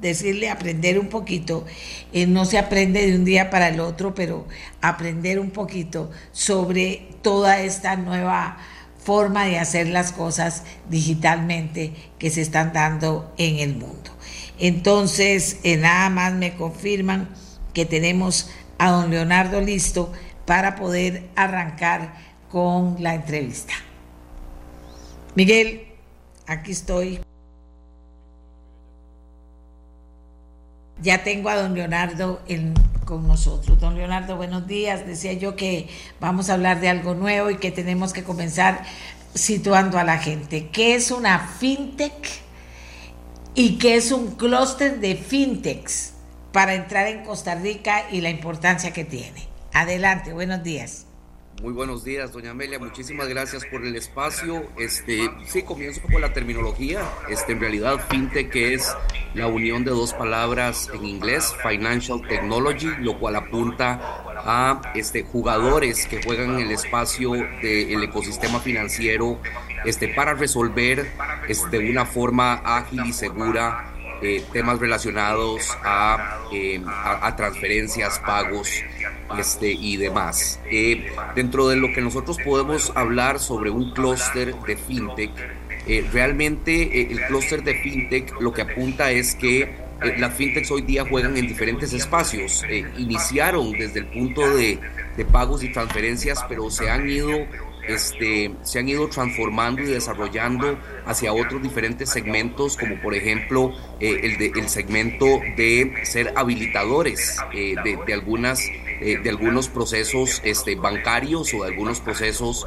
decirle aprender un poquito, eh, no se aprende de un día para el otro, pero aprender un poquito sobre toda esta nueva forma de hacer las cosas digitalmente que se están dando en el mundo. Entonces, eh, nada más me confirman que tenemos a don Leonardo listo para poder arrancar con la entrevista. Miguel, aquí estoy. Ya tengo a don Leonardo con nosotros. Don Leonardo, buenos días. Decía yo que vamos a hablar de algo nuevo y que tenemos que comenzar situando a la gente. ¿Qué es una fintech y qué es un clúster de fintechs para entrar en Costa Rica y la importancia que tiene? Adelante, buenos días. Muy buenos días, doña Amelia. Muchísimas gracias por el espacio. Este, sí, comienzo con la terminología. Este, en realidad, fintech es la unión de dos palabras en inglés, financial technology, lo cual apunta a este, jugadores que juegan en el espacio del ecosistema financiero este, para resolver este, de una forma ágil y segura eh, temas relacionados eh, a, a, transferencias, pagos este, y demás. Eh, dentro de lo que nosotros podemos hablar sobre un clúster de fintech, realmente el clúster de fintech lo que apunta es que las fintechs hoy día juegan en diferentes espacios. iniciaron desde el punto de, de pagos y transferencias, pero se han ido este, se han ido transformando y desarrollando hacia otros diferentes segmentos, como por ejemplo eh, el, de, el, segmento de ser habilitadores eh, de, algunas, eh, de algunos procesos este, bancarios o de algunos procesos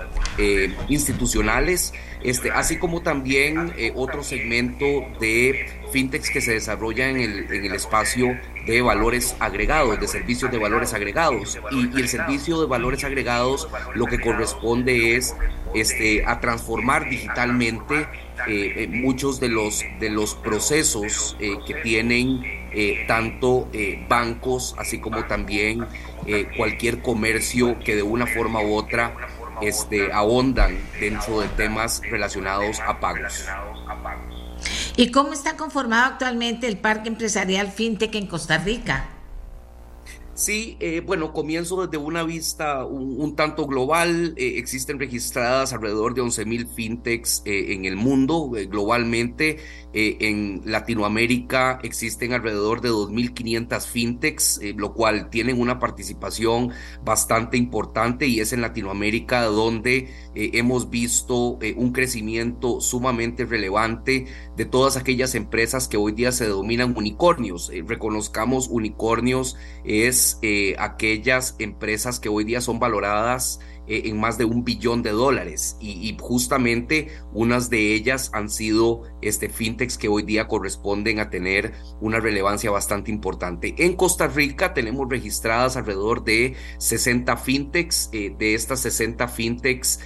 institucionales, este, así como también otro segmento de fintechs que se desarrolla en el, en el espacio de valores agregados, de servicios de valores agregados. Y, el servicio de valores agregados lo que corresponde es este, a transformar digitalmente eh, eh, muchos de los, de los procesos eh, que tienen tanto bancos, así como también cualquier comercio que de una forma u otra este, ahondan dentro de temas relacionados a pagos. ¿Y cómo está conformado actualmente el Parque Empresarial FinTech en Costa Rica? Sí, eh, bueno, comienzo desde una vista un, tanto global. Eh, existen registradas alrededor de 11.000 fintechs eh, en el mundo, globalmente. En Latinoamérica existen alrededor de 2.500 fintechs, lo cual tienen una participación bastante importante y es en Latinoamérica donde hemos visto un crecimiento sumamente relevante de todas aquellas empresas que hoy día se denominan unicornios. reconozcamos unicornios es eh, aquellas empresas que hoy día son valoradas eh, en más de un billón de dólares y, justamente unas de ellas han sido este, fintechs que hoy día corresponden a tener una relevancia bastante importante. En Costa Rica tenemos registradas alrededor de 60 fintechs, eh, de estas 60 fintechs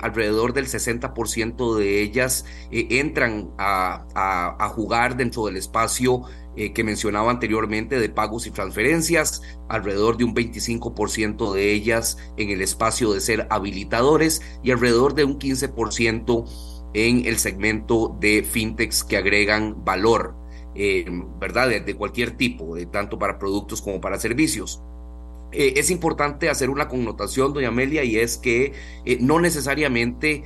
alrededor del 60% de ellas entran a, jugar dentro del espacio eh, que mencionaba anteriormente de pagos y transferencias, alrededor de un 25% de ellas en el espacio de ser habilitadores y alrededor de un 15% en el segmento de fintechs que agregan valor, eh, ¿verdad? De, cualquier tipo, de, tanto para productos como para servicios. Eh, es importante hacer una connotación, doña Amelia, y es que no necesariamente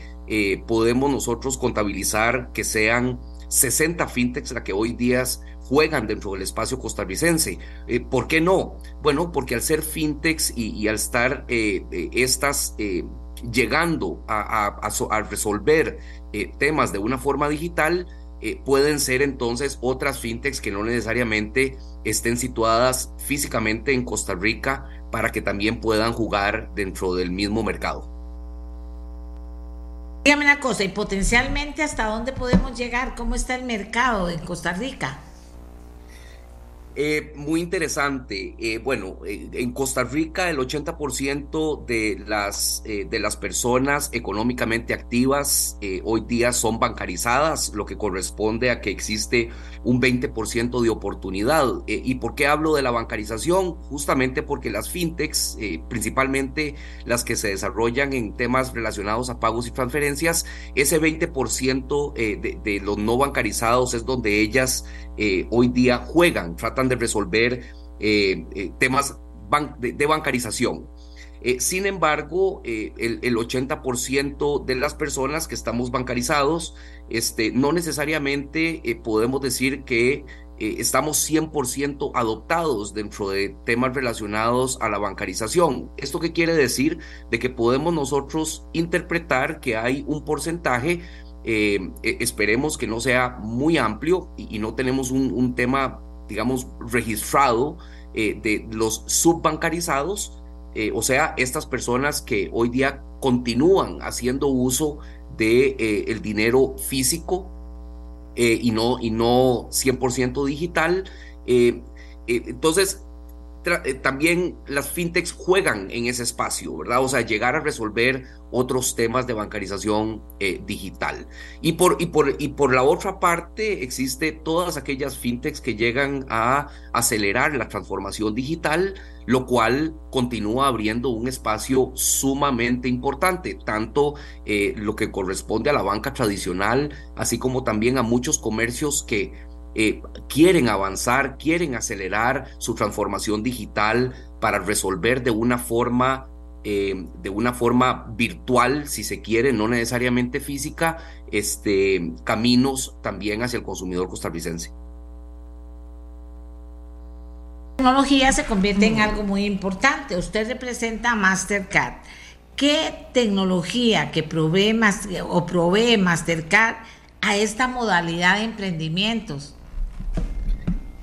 podemos nosotros contabilizar que sean 60 fintechs la que hoy día juegan dentro del espacio costarricense. Eh, ¿Por qué no? Bueno, porque al ser fintechs y, al estar eh, eh, estas llegando a, resolver temas de una forma digital, pueden ser entonces otras fintechs que no necesariamente estén situadas físicamente en Costa Rica para que también puedan jugar dentro del mismo mercado. Dígame una cosa, y potencialmente hasta dónde podemos llegar, cómo está el mercado en Costa Rica. Eh, muy interesante. Eh, bueno, eh, en Costa Rica el 80% de las, de las personas económicamente activas hoy día son bancarizadas, lo que corresponde a que existe un 20% de oportunidad. ¿Y por qué hablo de la bancarización? Justamente porque las fintechs, principalmente las que se desarrollan en temas relacionados a pagos y transferencias, ese 20% de, de los no bancarizados es donde ellas hoy día juegan, tratan de resolver eh, eh, temas de, bancarización. Eh, sin embargo, el, 80% de las personas que estamos bancarizados, este, no necesariamente podemos decir que estamos 100% adoptados dentro de temas relacionados a la bancarización. ¿Esto qué quiere decir? De que podemos nosotros interpretar que hay un porcentaje esperemos que no sea muy amplio y, no tenemos un, tema digamos, registrado eh, de los subbancarizados, eh, o sea, estas personas que hoy día continúan haciendo uso de eh, el dinero físico y, no, y no 100% digital. entonces, eh, también las fintechs juegan en ese espacio, ¿verdad? O sea, llegar a resolver otros temas de bancarización eh, digital. Y por, y, por, y por la otra parte, existe todas aquellas fintechs que llegan a acelerar la transformación digital, lo cual continúa abriendo un espacio sumamente importante, tanto eh, lo que corresponde a la banca tradicional, así como también a muchos comercios que eh, quieren avanzar, quieren acelerar su transformación digital para resolver de una forma eh, de una forma virtual, si se quiere, no necesariamente física, este, caminos también hacia el consumidor costarricense. La tecnología se convierte en algo muy importante. Usted representa a Mastercard. ¿Qué tecnología que provee o provee Mastercard a esta modalidad de emprendimientos?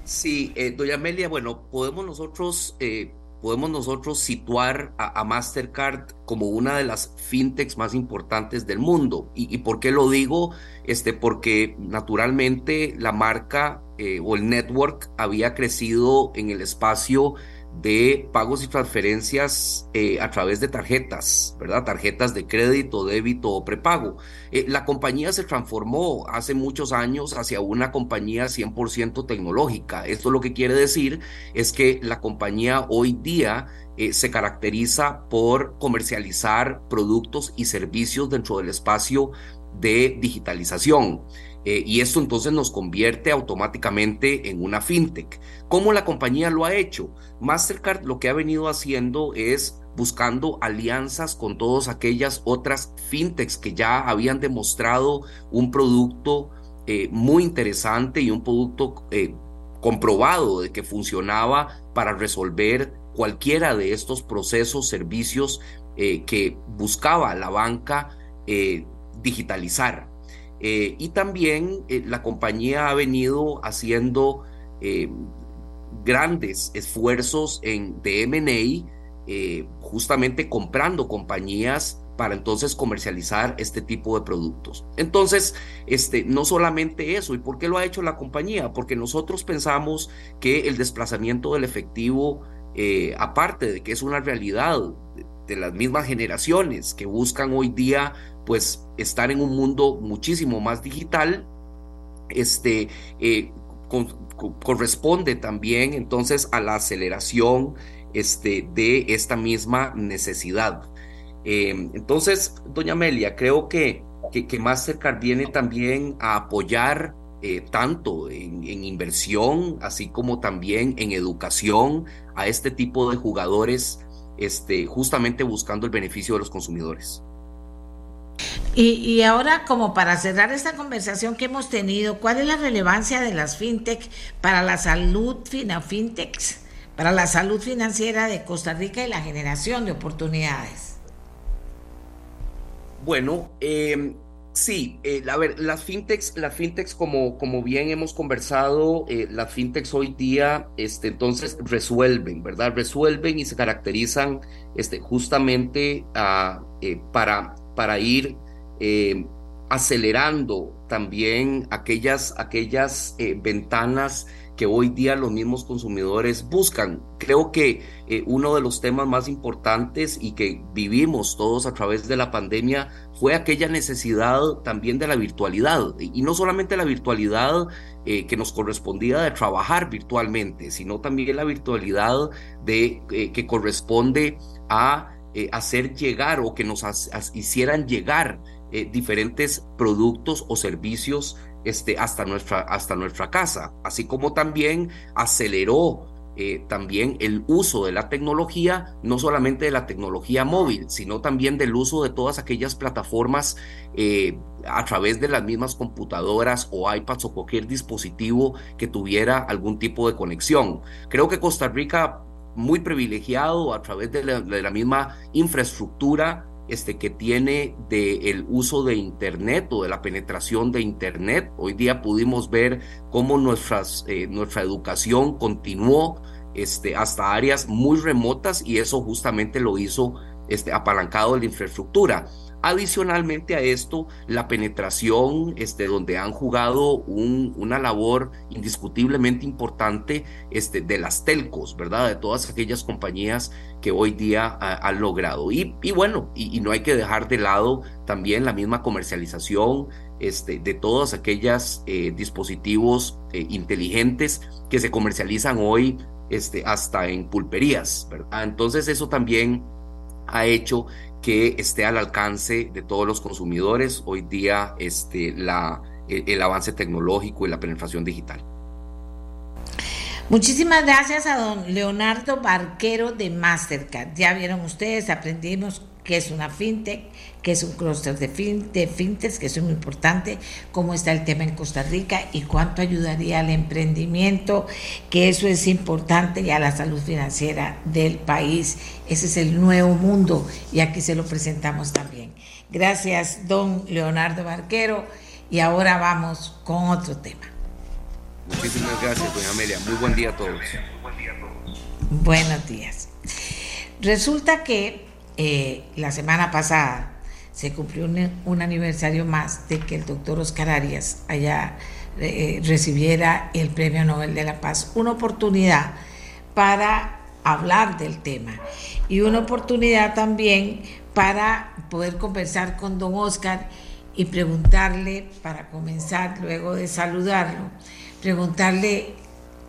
Sí, eh, doña Amelia, bueno, podemos nosotros, eh, podemos nosotros situar a, Mastercard como una de las fintechs más importantes del mundo. ¿Y, por qué lo digo? Este, porque naturalmente la marca eh, o el network había crecido en el espacio de pagos y transferencias eh, a través de tarjetas, ¿verdad? Tarjetas de crédito, débito o prepago. Eh, la compañía se transformó hace muchos años hacia una compañía 100% tecnológica. Esto lo que quiere decir es que la compañía hoy día eh, se caracteriza por comercializar productos y servicios dentro del espacio de digitalización. Eh, y esto entonces nos convierte automáticamente en una fintech. ¿Cómo la compañía lo ha hecho? Mastercard lo que ha venido haciendo es buscando alianzas con todas aquellas otras fintechs que ya habían demostrado un producto eh, muy interesante y un producto eh, comprobado de que funcionaba para resolver cualquiera de estos procesos, servicios que buscaba la banca digitalizar. Eh, y también eh, la compañía ha venido haciendo eh, grandes esfuerzos en DMA, justamente comprando compañías para entonces comercializar este tipo de productos. Entonces, este, no solamente eso, ¿y por qué lo ha hecho la compañía? Porque nosotros pensamos que el desplazamiento del efectivo, aparte de que es una realidad de las mismas generaciones que buscan hoy día pues estar en un mundo muchísimo más digital, este, eh, corresponde también entonces a la aceleración este, de esta misma necesidad. Em, entonces, doña Amelia, creo que, que, Mastercard viene también a apoyar eh, tanto en, en, inversión, así como también en educación a este tipo de jugadores, este, justamente buscando el beneficio de los consumidores. Y, ahora, como para cerrar esta conversación que hemos tenido, ¿cuál es la relevancia de las fintech para la salud fintechs, para la salud financiera de Costa Rica y la generación de oportunidades? Bueno, em, sí, eh, a ver, las fintechs, las fintechs como, como bien hemos conversado, eh, las fintechs hoy día, este, entonces resuelven, ¿verdad? Resuelven y se caracterizan, este, justamente ah, eh, para para ir eh, acelerando también aquellas, aquellas eh, ventanas que hoy día los mismos consumidores buscan. Creo que eh, uno de los temas más importantes y que vivimos todos a través de la pandemia fue aquella necesidad también de la virtualidad. Y no solamente la virtualidad que nos correspondía de trabajar virtualmente, sino también la virtualidad de, que corresponde a eh, hacer llegar o que nos hicieran llegar eh, diferentes productos o servicios este, hasta, nuestra, hasta nuestra casa, así como también aceleró eh, también el uso de la tecnología, no solamente de la tecnología móvil, sino también del uso de todas aquellas plataformas a través de las mismas computadoras o iPads o cualquier dispositivo que tuviera algún tipo de conexión. Creo que Costa Rica muy privilegiado a través de la, misma infraestructura este, que tiene del uso de Internet o de la penetración de Internet. Hoy día pudimos ver cómo nuestras, eh, nuestra educación continuó este, hasta áreas muy remotas y eso justamente lo hizo este, apalancado de la infraestructura. Adicionalmente a esto, la penetración, este, donde han jugado una labor indiscutiblemente importante este, de las telcos, ¿verdad? De todas aquellas compañías que hoy día han logrado. Y, bueno, y, no hay que dejar de lado también la misma comercialización este, de todos aquellos eh, dispositivos eh, inteligentes que se comercializan hoy este, hasta en pulperías, ¿verdad? Entonces eso también ha hecho que esté al alcance de todos los consumidores hoy día este, la, el, avance tecnológico y la penetración digital. Muchísimas gracias a don Leonardo Barquero de Mastercard. Ya vieron ustedes, aprendimos qué es una fintech, qué es un clúster de, fin, de fintechs, que eso es muy importante, cómo está el tema en Costa Rica y cuánto ayudaría al emprendimiento, que eso es importante y a la salud financiera del país. Ese es el nuevo mundo y aquí se lo presentamos también. Gracias, don Leonardo Barquero. Y ahora vamos con otro tema. Muchísimas gracias, doña Amelia. Muy buen día a todos. Buenos días. Resulta que eh, la semana pasada se cumplió un, aniversario más de que el doctor Oscar Arias haya, eh, recibiera el Premio Nobel de la Paz. Una oportunidad para hablar del tema y una oportunidad también para poder conversar con don Oscar y preguntarle, para comenzar luego de saludarlo, preguntarle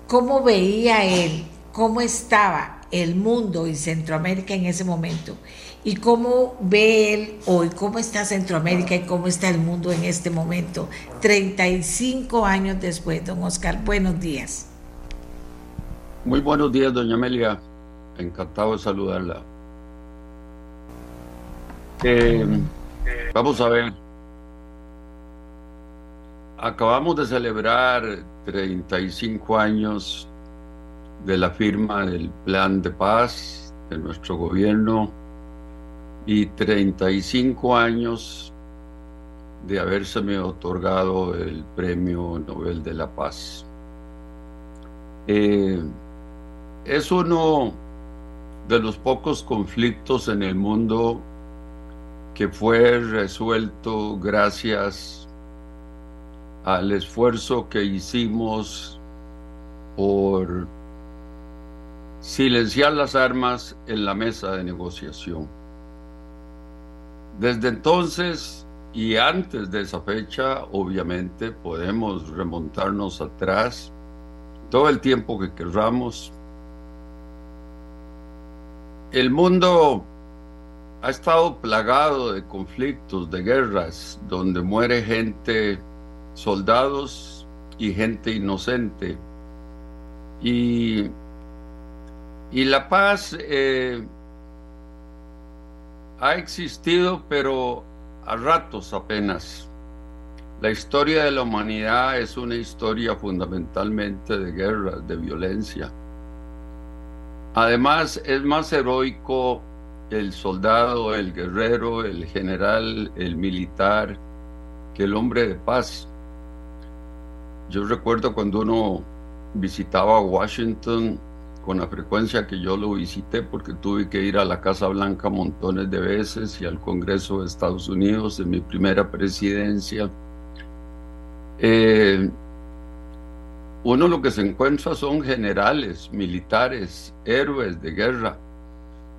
cómo veía él, cómo estaba el mundo y Centroamérica en ese momento? ¿Y cómo ve él hoy, cómo está Centroamérica y cómo está el mundo en este momento, 35 años después, don Oscar? Buenos días. Muy buenos días, doña Amelia. Encantado de saludarla. Eh, vamos a ver. Acabamos de celebrar 35 años de la firma del Plan de Paz de nuestro gobierno y 35 años de habérseme otorgado el Premio Nobel de la Paz. Eh, es uno de los pocos conflictos en el mundo que fue resuelto gracias al esfuerzo que hicimos por silenciar las armas en la mesa de negociación. Desde entonces y antes de esa fecha, obviamente, podemos remontarnos atrás todo el tiempo que querramos. El mundo ha estado plagado de conflictos, de guerras, donde muere gente, soldados y gente inocente. Y, y la paz eh, ha existido, pero a ratos apenas. La historia de la humanidad es una historia fundamentalmente de guerra, de violencia. Además, es más heroico el soldado, el guerrero, el general, el militar, que el hombre de paz. Yo recuerdo cuando uno visitaba Washington con la frecuencia que yo lo visité, porque tuve que ir a la Casa Blanca montones de veces y al Congreso de Estados Unidos en mi primera presidencia. Eh, uno lo que se encuentra son generales, militares, héroes de guerra,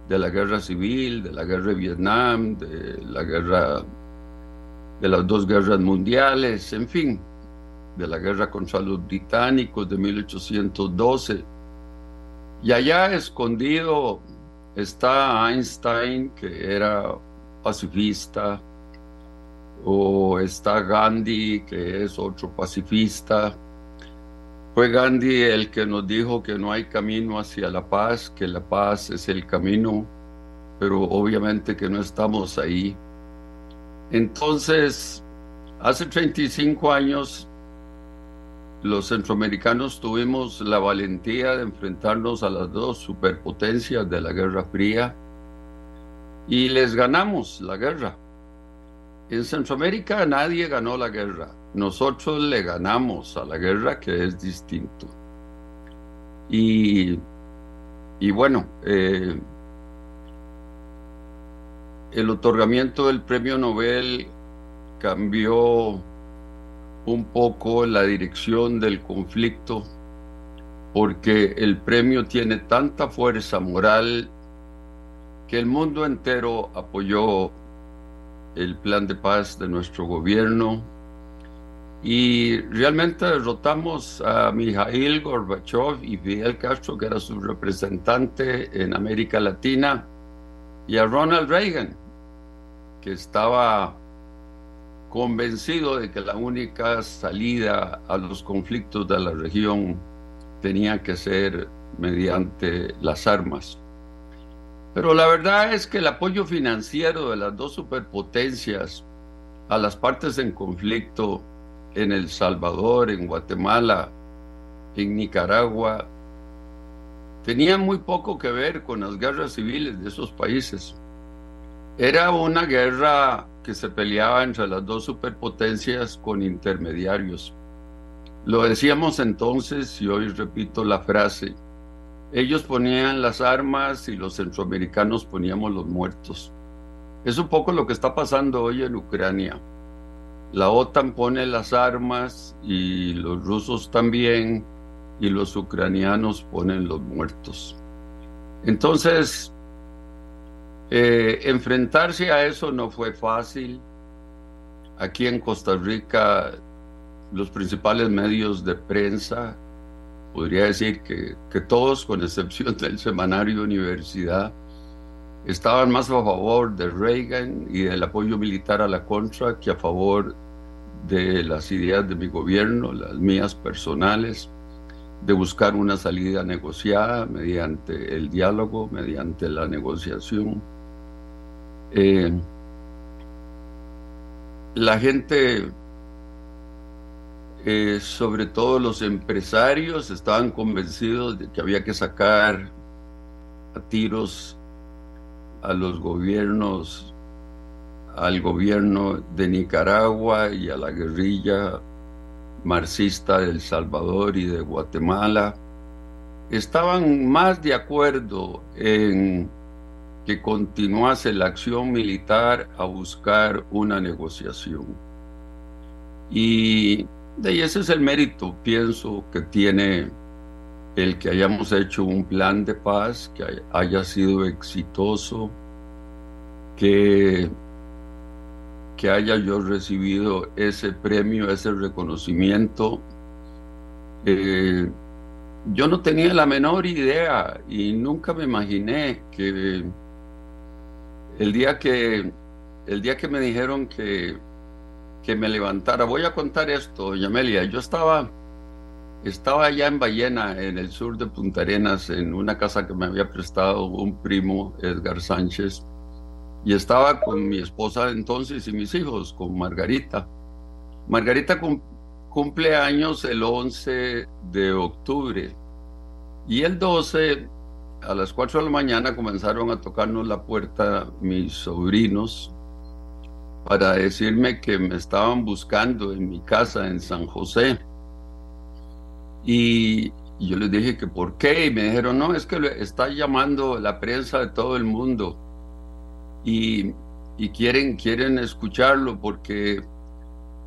de la guerra civil, de la guerra de Vietnam, de la guerra, de las dos guerras mundiales, en fin, de la guerra contra los británicos de 1812. Y allá escondido está Einstein, que era pacifista, o está Gandhi, que es otro pacifista, fue Gandhi el que nos dijo que no hay camino hacia la paz, que la paz es el camino, pero obviamente que no estamos ahí. Entonces, hace 35 años, los centroamericanos tuvimos la valentía de enfrentarnos a las dos superpotencias de la Guerra Fría y les ganamos la guerra. En Centroamérica nadie ganó la guerra. Nosotros le ganamos a la guerra, que es distinto. Y, y bueno, eh, el otorgamiento del premio Nobel cambió un poco la dirección del conflicto porque el premio tiene tanta fuerza moral que el mundo entero apoyó el plan de paz de nuestro gobierno. Y realmente derrotamos a Mikhail Gorbachev y Fidel Castro, que era su representante en América Latina, y a Ronald Reagan, que estaba convencido de que la única salida a los conflictos de la región tenía que ser mediante las armas. Pero la verdad es que el apoyo financiero de las dos superpotencias a las partes en conflicto en El Salvador, en Guatemala, en Nicaragua, tenía muy poco que ver con las guerras civiles de esos países. Era una guerra que se peleaba entre las dos superpotencias con intermediarios. Lo decíamos entonces y hoy repito la frase, ellos ponían las armas y los centroamericanos poníamos los muertos. Es un poco lo que está pasando hoy en Ucrania. La OTAN pone las armas y los rusos también y los ucranianos ponen los muertos. Entonces, eh, enfrentarse a eso no fue fácil. Aquí en Costa Rica, los principales medios de prensa podría decir que, que todos, con excepción del semanario Universidad, estaban más a favor de Reagan y del apoyo militar a la contra que a favor de las ideas de mi gobierno, las mías personales, de buscar una salida negociada mediante el diálogo, mediante la negociación. Eh, la gente, eh, sobre todo los empresarios, estaban convencidos de que había que sacar a tiros a los gobiernos, al gobierno de Nicaragua y a la guerrilla marxista de El Salvador y de Guatemala, estaban más de acuerdo en que continuase la acción militar a buscar una negociación. Y de ese es el mérito, pienso, que tiene el que hayamos hecho un plan de paz, que haya sido exitoso, que, que haya yo recibido ese premio, ese reconocimiento. Eh, yo no tenía la menor idea y nunca me imaginé que el día que, el día que me dijeron que, que me levantara, voy a contar esto, Yamelia, yo estaba, estaba allá en Ballena, en el sur de Punta Arenas, en una casa que me había prestado un primo, Edgar Sánchez, y estaba con mi esposa entonces y mis hijos, con Margarita. Margarita cumple años el 11 de octubre y el 12 a las 4 de la mañana comenzaron a tocarnos la puerta mis sobrinos para decirme que me estaban buscando en mi casa en San José. Y yo les dije que por qué, y me dijeron, no, es que está llamando la prensa de todo el mundo y, y quieren, quieren escucharlo porque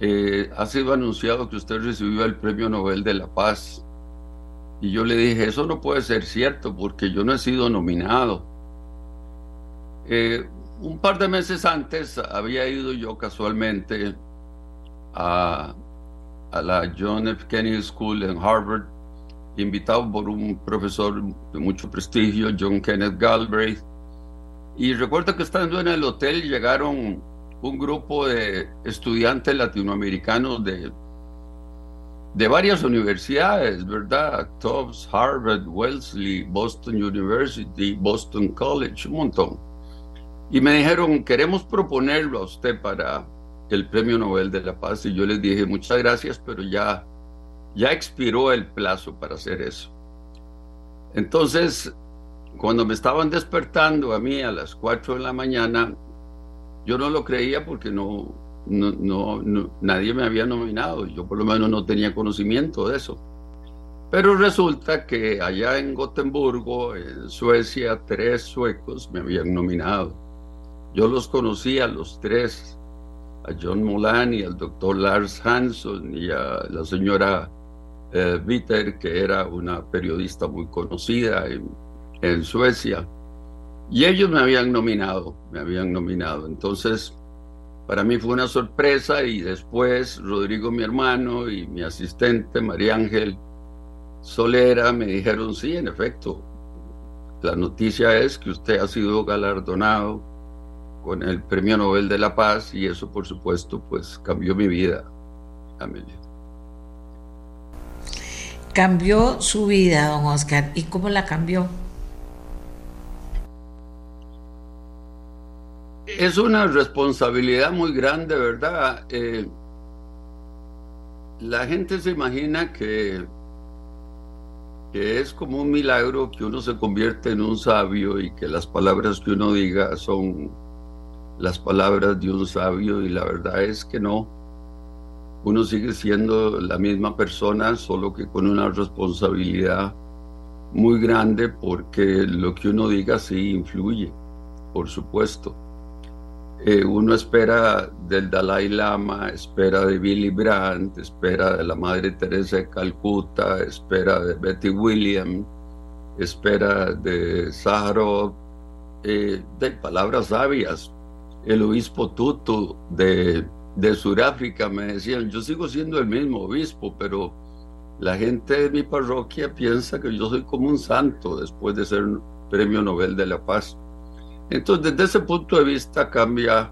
eh, ha sido anunciado que usted recibió el Premio Nobel de la Paz. Y yo le dije, eso no puede ser cierto porque yo no he sido nominado. Eh, un par de meses antes había ido yo casualmente a, a, la John F. Kennedy School en Harvard, invitado por un profesor de mucho prestigio, John Kenneth Galbraith. Y recuerdo que estando en el hotel llegaron un grupo de estudiantes latinoamericanos de de varias universidades, ¿verdad? Tufts, Harvard, Wellesley, Boston University, Boston College, un montón. Y me dijeron, queremos proponerlo a usted para el Premio Nobel de la Paz. Y yo les dije, muchas gracias, pero ya, ya expiró el plazo para hacer eso. Entonces, cuando me estaban despertando a mí a las 4 de la mañana, yo no lo creía porque no, no, no, nadie me había nominado, yo por lo menos no tenía conocimiento de eso. Pero resulta que allá en Gotemburgo, en Suecia, tres suecos me habían nominado. Yo los conocía los tres, a John Mulaney, al doctor Lars Hansson y a la señora eh, Witter, que era una periodista muy conocida en, en Suecia. Y ellos me habían nominado, me habían nominado. Entonces, para mí fue una sorpresa y después Rodrigo, mi hermano, y mi asistente, María Ángel Solera, me dijeron, sí, en efecto, la noticia es que usted ha sido galardonado con el Premio Nobel de la Paz y eso, por supuesto, pues cambió mi vida, Amelia. Cambió su vida, don Oscar. ¿Y cómo la cambió? Es una responsabilidad muy grande, ¿verdad? Eh, la gente se imagina que, que es como un milagro que uno se convierte en un sabio y que las palabras que uno diga son las palabras de un sabio y la verdad es que no. Uno sigue siendo la misma persona, solo que con una responsabilidad muy grande porque lo que uno diga sí influye, por supuesto. Eh, uno espera del Dalai Lama, espera de Billy Brandt, espera de la Madre Teresa de Calcuta, espera de Betty Williams, espera de Sájarov, eh, de palabras sabias. El obispo Tutu de, de Sudáfrica me decían, yo sigo siendo el mismo obispo, pero la gente de mi parroquia piensa que yo soy como un santo después de ser premio Nobel de la Paz. Entonces, desde ese punto de vista cambia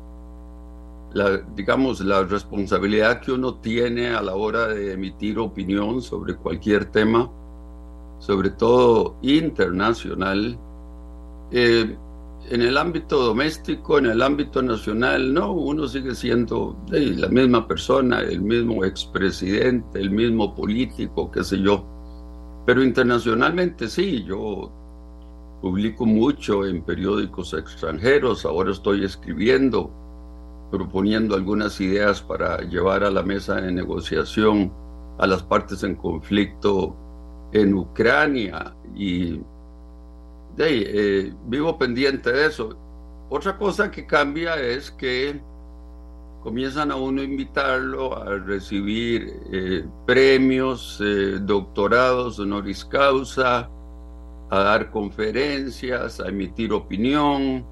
la, digamos, la responsabilidad que uno tiene a la hora de emitir opinión sobre cualquier tema, sobre todo internacional. Eh, en el ámbito doméstico, en el ámbito nacional, no, uno sigue siendo la misma persona, el mismo expresidente, el mismo político, qué sé yo. Pero internacionalmente sí, yo publico mucho en periódicos extranjeros, ahora estoy escribiendo, proponiendo algunas ideas para llevar a la mesa de negociación a las partes en conflicto en Ucrania y eh, vivo pendiente de eso. Otra cosa que cambia es que comienzan a uno invitarlo a recibir eh, premios, eh, doctorados honoris causa, a dar conferencias, a emitir opinión.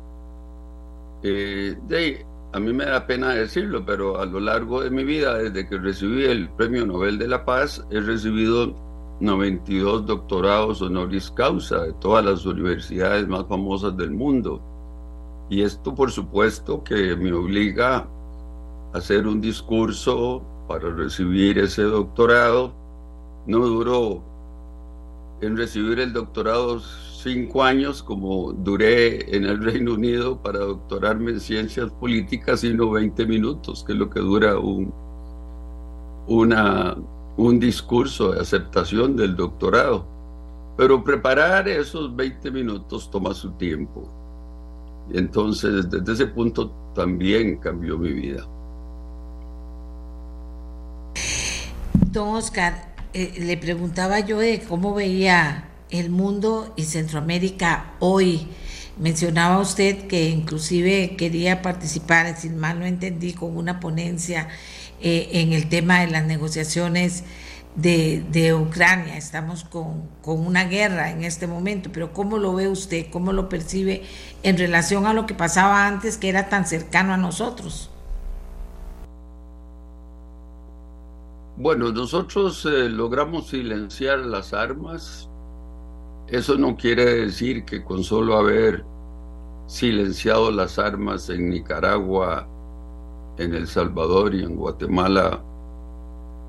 de, a mí me da pena decirlo, pero a lo largo de mi vida, desde que recibí el Premio Nobel de la Paz, he recibido 92 doctorados honoris causa de todas las universidades más famosas del mundo. Y esto, por supuesto, que me obliga a hacer un discurso para recibir ese doctorado. No duró en recibir el doctorado cinco años como duré en el Reino Unido para doctorarme en ciencias políticas, sino 20 minutos, que es lo que dura un, una un discurso de aceptación del doctorado. Pero preparar esos 20 minutos toma su tiempo. Entonces, desde ese punto también cambió mi vida. Don Oscar, eh, le preguntaba yo de cómo veía el mundo y Centroamérica hoy. Mencionaba usted que inclusive quería participar, si mal no entendí, con una ponencia eh, en el tema de las negociaciones de, Ucrania. Estamos con, una guerra en este momento, pero ¿cómo lo ve usted? ¿Cómo lo percibe en relación a lo que pasaba antes que era tan cercano a nosotros? Bueno, nosotros eh, logramos silenciar las armas. Eso no quiere decir que con solo haber silenciado las armas en Nicaragua en El Salvador y en Guatemala,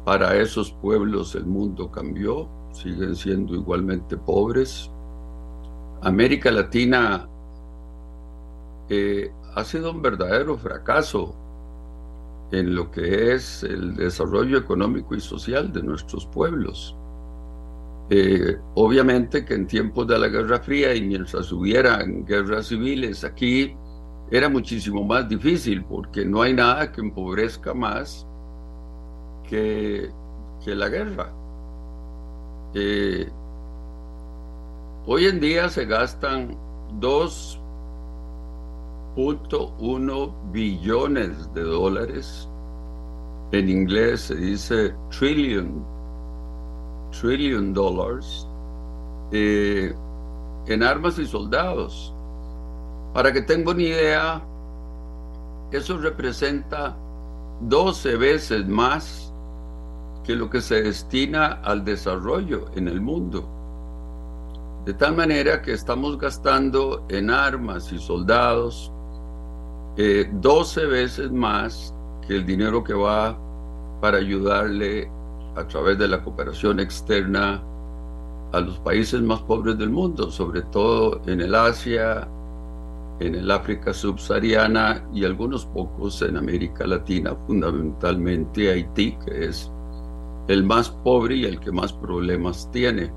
para esos pueblos el mundo cambió, siguen siendo igualmente pobres. América Latina eh, ha sido un verdadero fracaso en lo que es el desarrollo económico y social de nuestros pueblos. Eh, obviamente que en tiempos de la Guerra Fría y mientras hubieran guerras civiles aquí, era muchísimo más difícil porque no hay nada que empobrezca más que, que la guerra. Eh, hoy en día se gastan 2.1 billones de dólares. En inglés se dice trillion, trillion dollars eh, en armas y soldados. Para que tenga una idea, eso representa 12 veces más que lo que se destina al desarrollo en el mundo. De tal manera que estamos gastando en armas y soldados 12 eh, veces más que el dinero que va para ayudarle a través de la cooperación externa a los países más pobres del mundo, sobre todo en el Asia, en el África subsahariana y algunos pocos en América Latina, fundamentalmente Haití, que es el más pobre y el que más problemas tiene.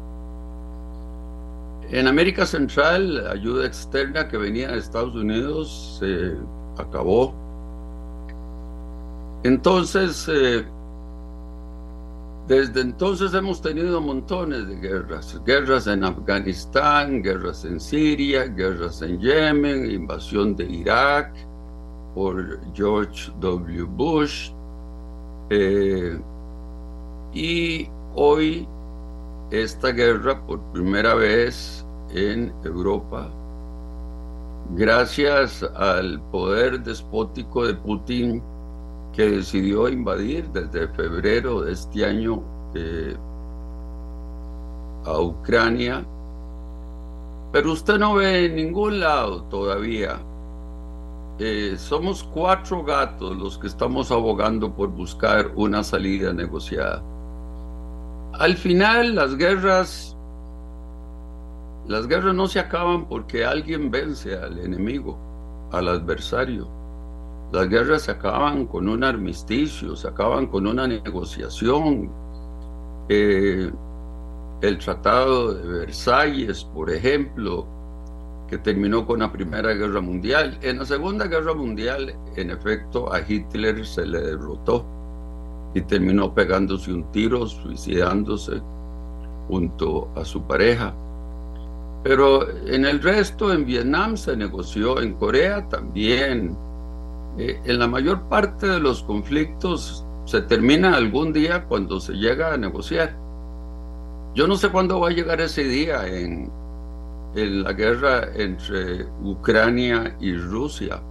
En América Central, ayuda externa que venía de Estados Unidos se acabó. Entonces, eh, desde entonces hemos tenido montones de guerras, guerras en Afganistán, guerras en Siria, guerras en Yemen, invasión de Irak por George W. Bush. Eh, y hoy esta guerra por primera vez en Europa, gracias al poder despótico de Putin, que decidió invadir desde febrero de este año eh, a Ucrania, pero usted no ve en ningún lado todavía. Eh, somos cuatro gatos los que estamos abogando por buscar una salida negociada. Al final las guerras, las guerras no se acaban porque alguien vence al enemigo, al adversario. Las guerras se acaban con un armisticio, se acaban con una negociación. Eh, el Tratado de Versalles, por ejemplo, que terminó con la Primera Guerra Mundial. En la Segunda Guerra Mundial, en efecto, a Hitler se le derrotó y terminó pegándose un tiro, suicidándose junto a su pareja. Pero en el resto, en Vietnam se negoció, en Corea también. Eh, en la mayor parte de los conflictos se termina algún día cuando se llega a negociar. Yo no sé cuándo va a llegar ese día en, en la guerra entre Ucrania y Rusia,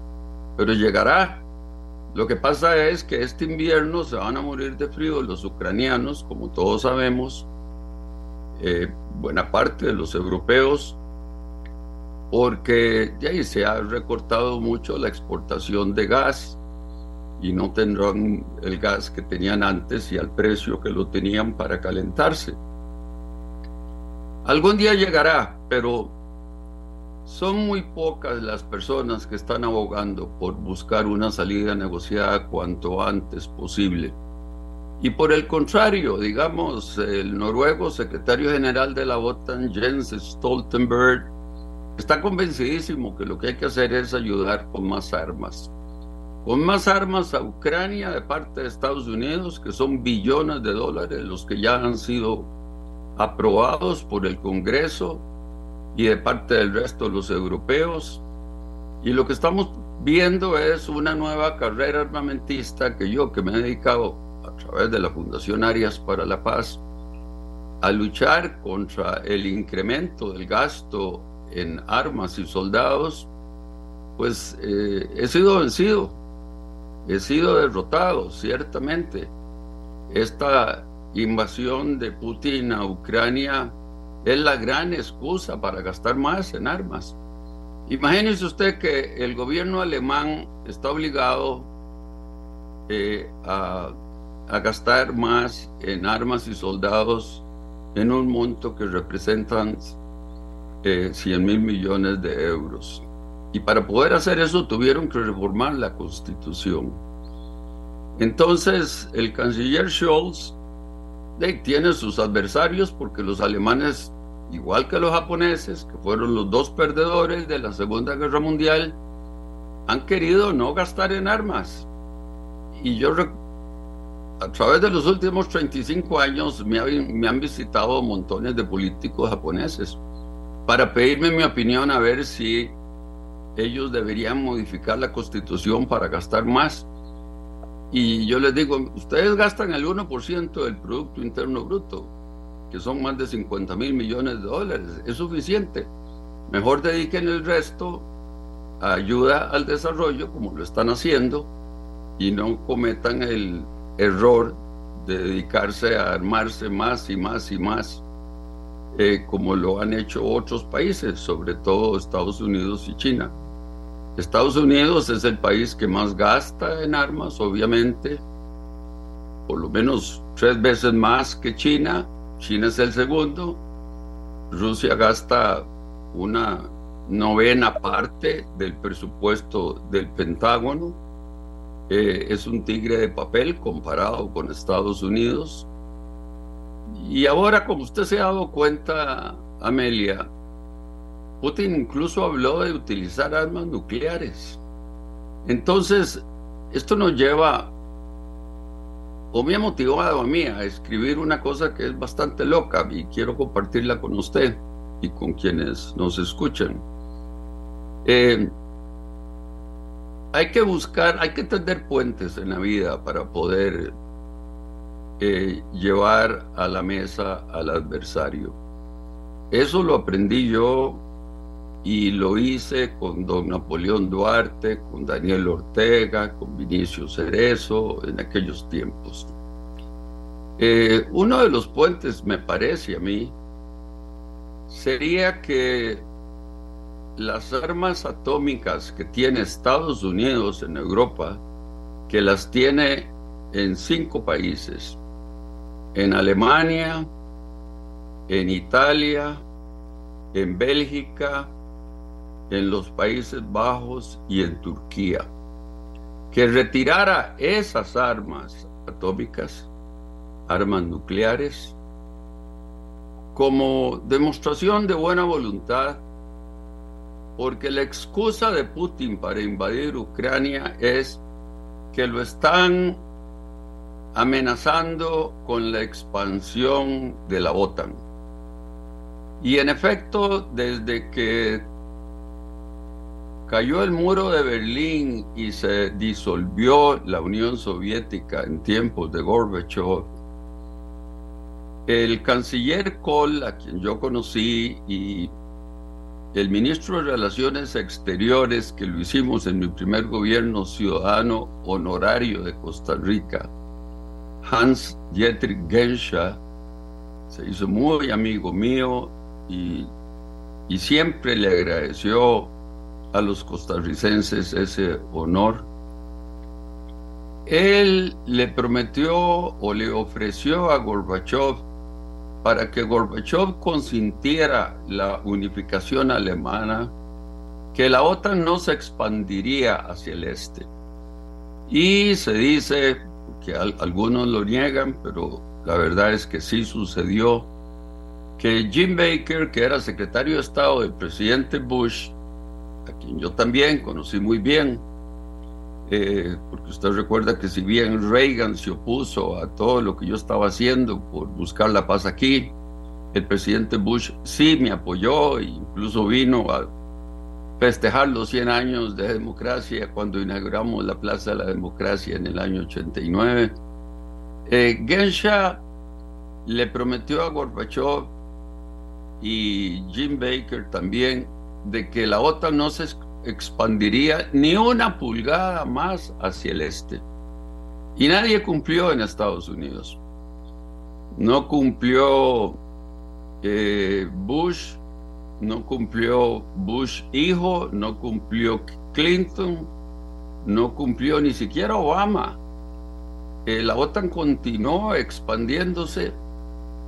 pero llegará. Lo que pasa es que este invierno se van a morir de frío los ucranianos, como todos sabemos, eh, buena parte de los europeos, porque ya ahí se ha recortado mucho la exportación de gas y no tendrán el gas que tenían antes y al precio que lo tenían para calentarse. Algún día llegará, pero son muy pocas las personas que están abogando por buscar una salida negociada cuanto antes posible. Y por el contrario, digamos, el noruego secretario general de la OTAN, Jens Stoltenberg, está convencidísimo que lo que hay que hacer es ayudar con más armas. Con más armas a Ucrania de parte de Estados Unidos, que son billones de dólares los que ya han sido aprobados por el Congreso y de parte del resto de los europeos. Y lo que estamos viendo es una nueva carrera armamentista que yo, que me he dedicado través de la Fundación Arias para la Paz, a luchar contra el incremento del gasto en armas y soldados, pues eh, he sido vencido, he sido derrotado, ciertamente. Esta invasión de Putin a Ucrania es la gran excusa para gastar más en armas. Imagínese usted que el gobierno alemán está obligado eh, a, gastar más en armas y soldados en un monto que representan 100 eh, mil millones de euros. Y para poder hacer eso tuvieron que reformar la constitución. Entonces el canciller Scholz tiene sus adversarios porque los alemanes, igual que los japoneses, que fueron los dos perdedores de la Segunda Guerra Mundial, han querido no gastar en armas. Y yo, a través de los últimos 35 años, me, me han visitado montones de políticos japoneses para pedirme mi opinión a ver si ellos deberían modificar la constitución para gastar más. Y yo les digo, ustedes gastan el 1% del Producto Interno Bruto, que son más de 50 mil millones de dólares, es suficiente. Mejor dediquen el resto a ayuda al desarrollo, como lo están haciendo, y no cometan el error de dedicarse a armarse más y más y más, eh, como lo han hecho otros países, sobre todo Estados Unidos y China. Estados Unidos es el país que más gasta en armas, obviamente, por lo menos tres veces más que China. China es el segundo. Rusia gasta una novena parte del presupuesto del Pentágono. Eh, es un tigre de papel comparado con Estados Unidos. Y ahora, como usted se ha dado cuenta, Amelia, Putin incluso habló de utilizar armas nucleares. Entonces, esto nos lleva, o me ha motivado a mí a escribir una cosa que es bastante loca y quiero compartirla con usted y con quienes nos escuchan. Eh, hay que buscar, hay que tender puentes en la vida para poder eh, llevar a la mesa al adversario. Eso lo aprendí yo y lo hice con don Napoleón Duarte, con Daniel Ortega, con Vinicio Cerezo en aquellos tiempos. Eh, uno de los puentes, me parece a mí, sería que las armas atómicas que tiene Estados Unidos en Europa, que las tiene en cinco países, en Alemania, en Italia, en Bélgica, en los Países Bajos y en Turquía, que retirara esas armas atómicas, armas nucleares, como demostración de buena voluntad, porque la excusa de Putin para invadir Ucrania es que lo están amenazando con la expansión de la OTAN. Y en efecto, desde que cayó el muro de Berlín y se disolvió la Unión Soviética en tiempos de Gorbachev, el canciller Kohl, a quien yo conocí, y el ministro de Relaciones Exteriores, que lo hicimos en mi primer gobierno ciudadano honorario de Costa Rica, Hans Dietrich Genscher, se hizo muy amigo mío y, siempre le agradeció a los costarricenses ese honor. Él le prometió o le ofreció a Gorbachev para que Gorbachev consintiera la unificación alemana, que la OTAN no se expandiría hacia el este. Y se dice, que algunos lo niegan, pero la verdad es que sí sucedió, que Jim Baker, que era secretario de Estado del presidente Bush, a quien yo también conocí muy bien, eh, porque usted recuerda que si bien Reagan se opuso a todo lo que yo estaba haciendo por buscar la paz aquí, el presidente Bush sí me apoyó e incluso vino a festejar los 100 años de democracia cuando inauguramos la Plaza de la Democracia en el año 89. Eh, Gensha le prometió a Gorbachev y Jim Baker también de que la OTAN no se expandiría ni una pulgada más hacia el este. Y nadie cumplió en Estados Unidos. No cumplió eh, Bush, no cumplió Bush hijo, no cumplió Clinton, no cumplió ni siquiera Obama. Eh, la OTAN continuó expandiéndose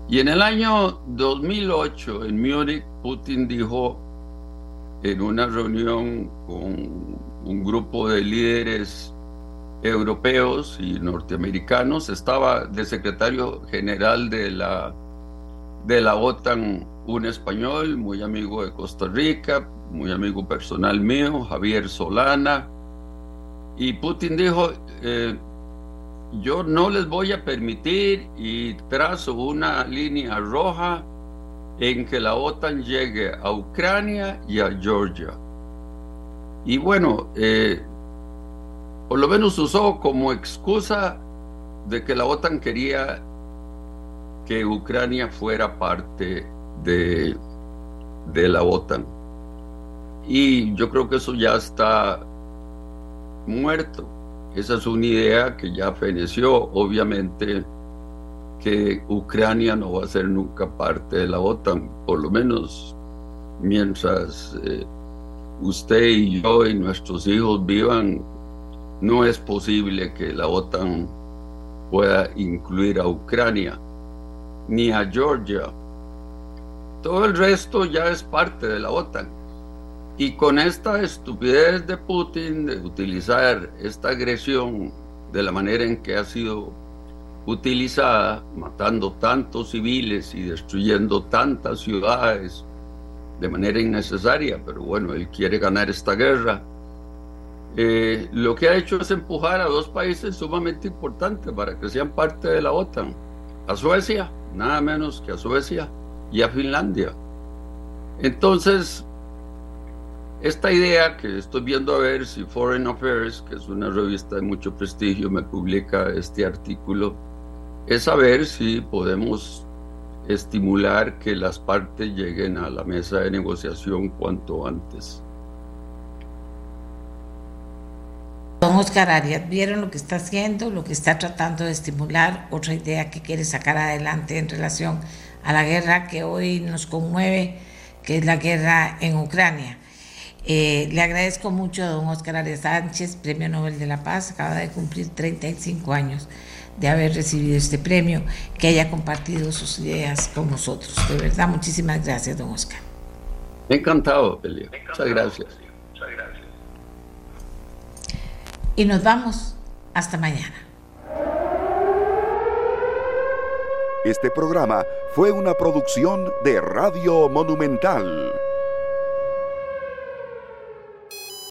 y en el año 2008 en Múnich Putin dijo en una reunión con un grupo de líderes europeos y norteamericanos, estaba de secretario general de la, de la OTAN un español, muy amigo de Costa Rica, muy amigo personal mío, Javier Solana, y Putin dijo, eh, yo no les voy a permitir y trazo una línea roja en que la OTAN llegue a Ucrania y a Georgia. Y bueno, eh, por lo menos usó como excusa de que la OTAN quería que Ucrania fuera parte de, de la OTAN. Y yo creo que eso ya está muerto. Esa es una idea que ya feneció, obviamente que Ucrania no va a ser nunca parte de la OTAN, por lo menos mientras eh, usted y yo y nuestros hijos vivan, no es posible que la OTAN pueda incluir a Ucrania ni a Georgia. Todo el resto ya es parte de la OTAN. Y con esta estupidez de Putin de utilizar esta agresión de la manera en que ha sido utilizada matando tantos civiles y destruyendo tantas ciudades de manera innecesaria, pero bueno, él quiere ganar esta guerra. Eh, lo que ha hecho es empujar a dos países sumamente importantes para que sean parte de la OTAN, a Suecia, nada menos que a Suecia, y a Finlandia. Entonces, esta idea que estoy viendo a ver si Foreign Affairs, que es una revista de mucho prestigio, me publica este artículo, es saber si podemos estimular que las partes lleguen a la mesa de negociación cuanto antes. Don Oscar Arias, ¿vieron lo que está haciendo, lo que está tratando de estimular? Otra idea que quiere sacar adelante en relación a la guerra que hoy nos conmueve que es la guerra en Ucrania. Eh, le agradezco mucho a don Oscar Arias Sánchez, Premio Nobel de la Paz, acaba de cumplir 35 años de haber recibido este premio, que haya compartido sus ideas con nosotros. De verdad, muchísimas gracias, don Oscar. Encantado, Elia. Muchas gracias. Y nos vamos hasta mañana. Este programa fue una producción de Radio Monumental.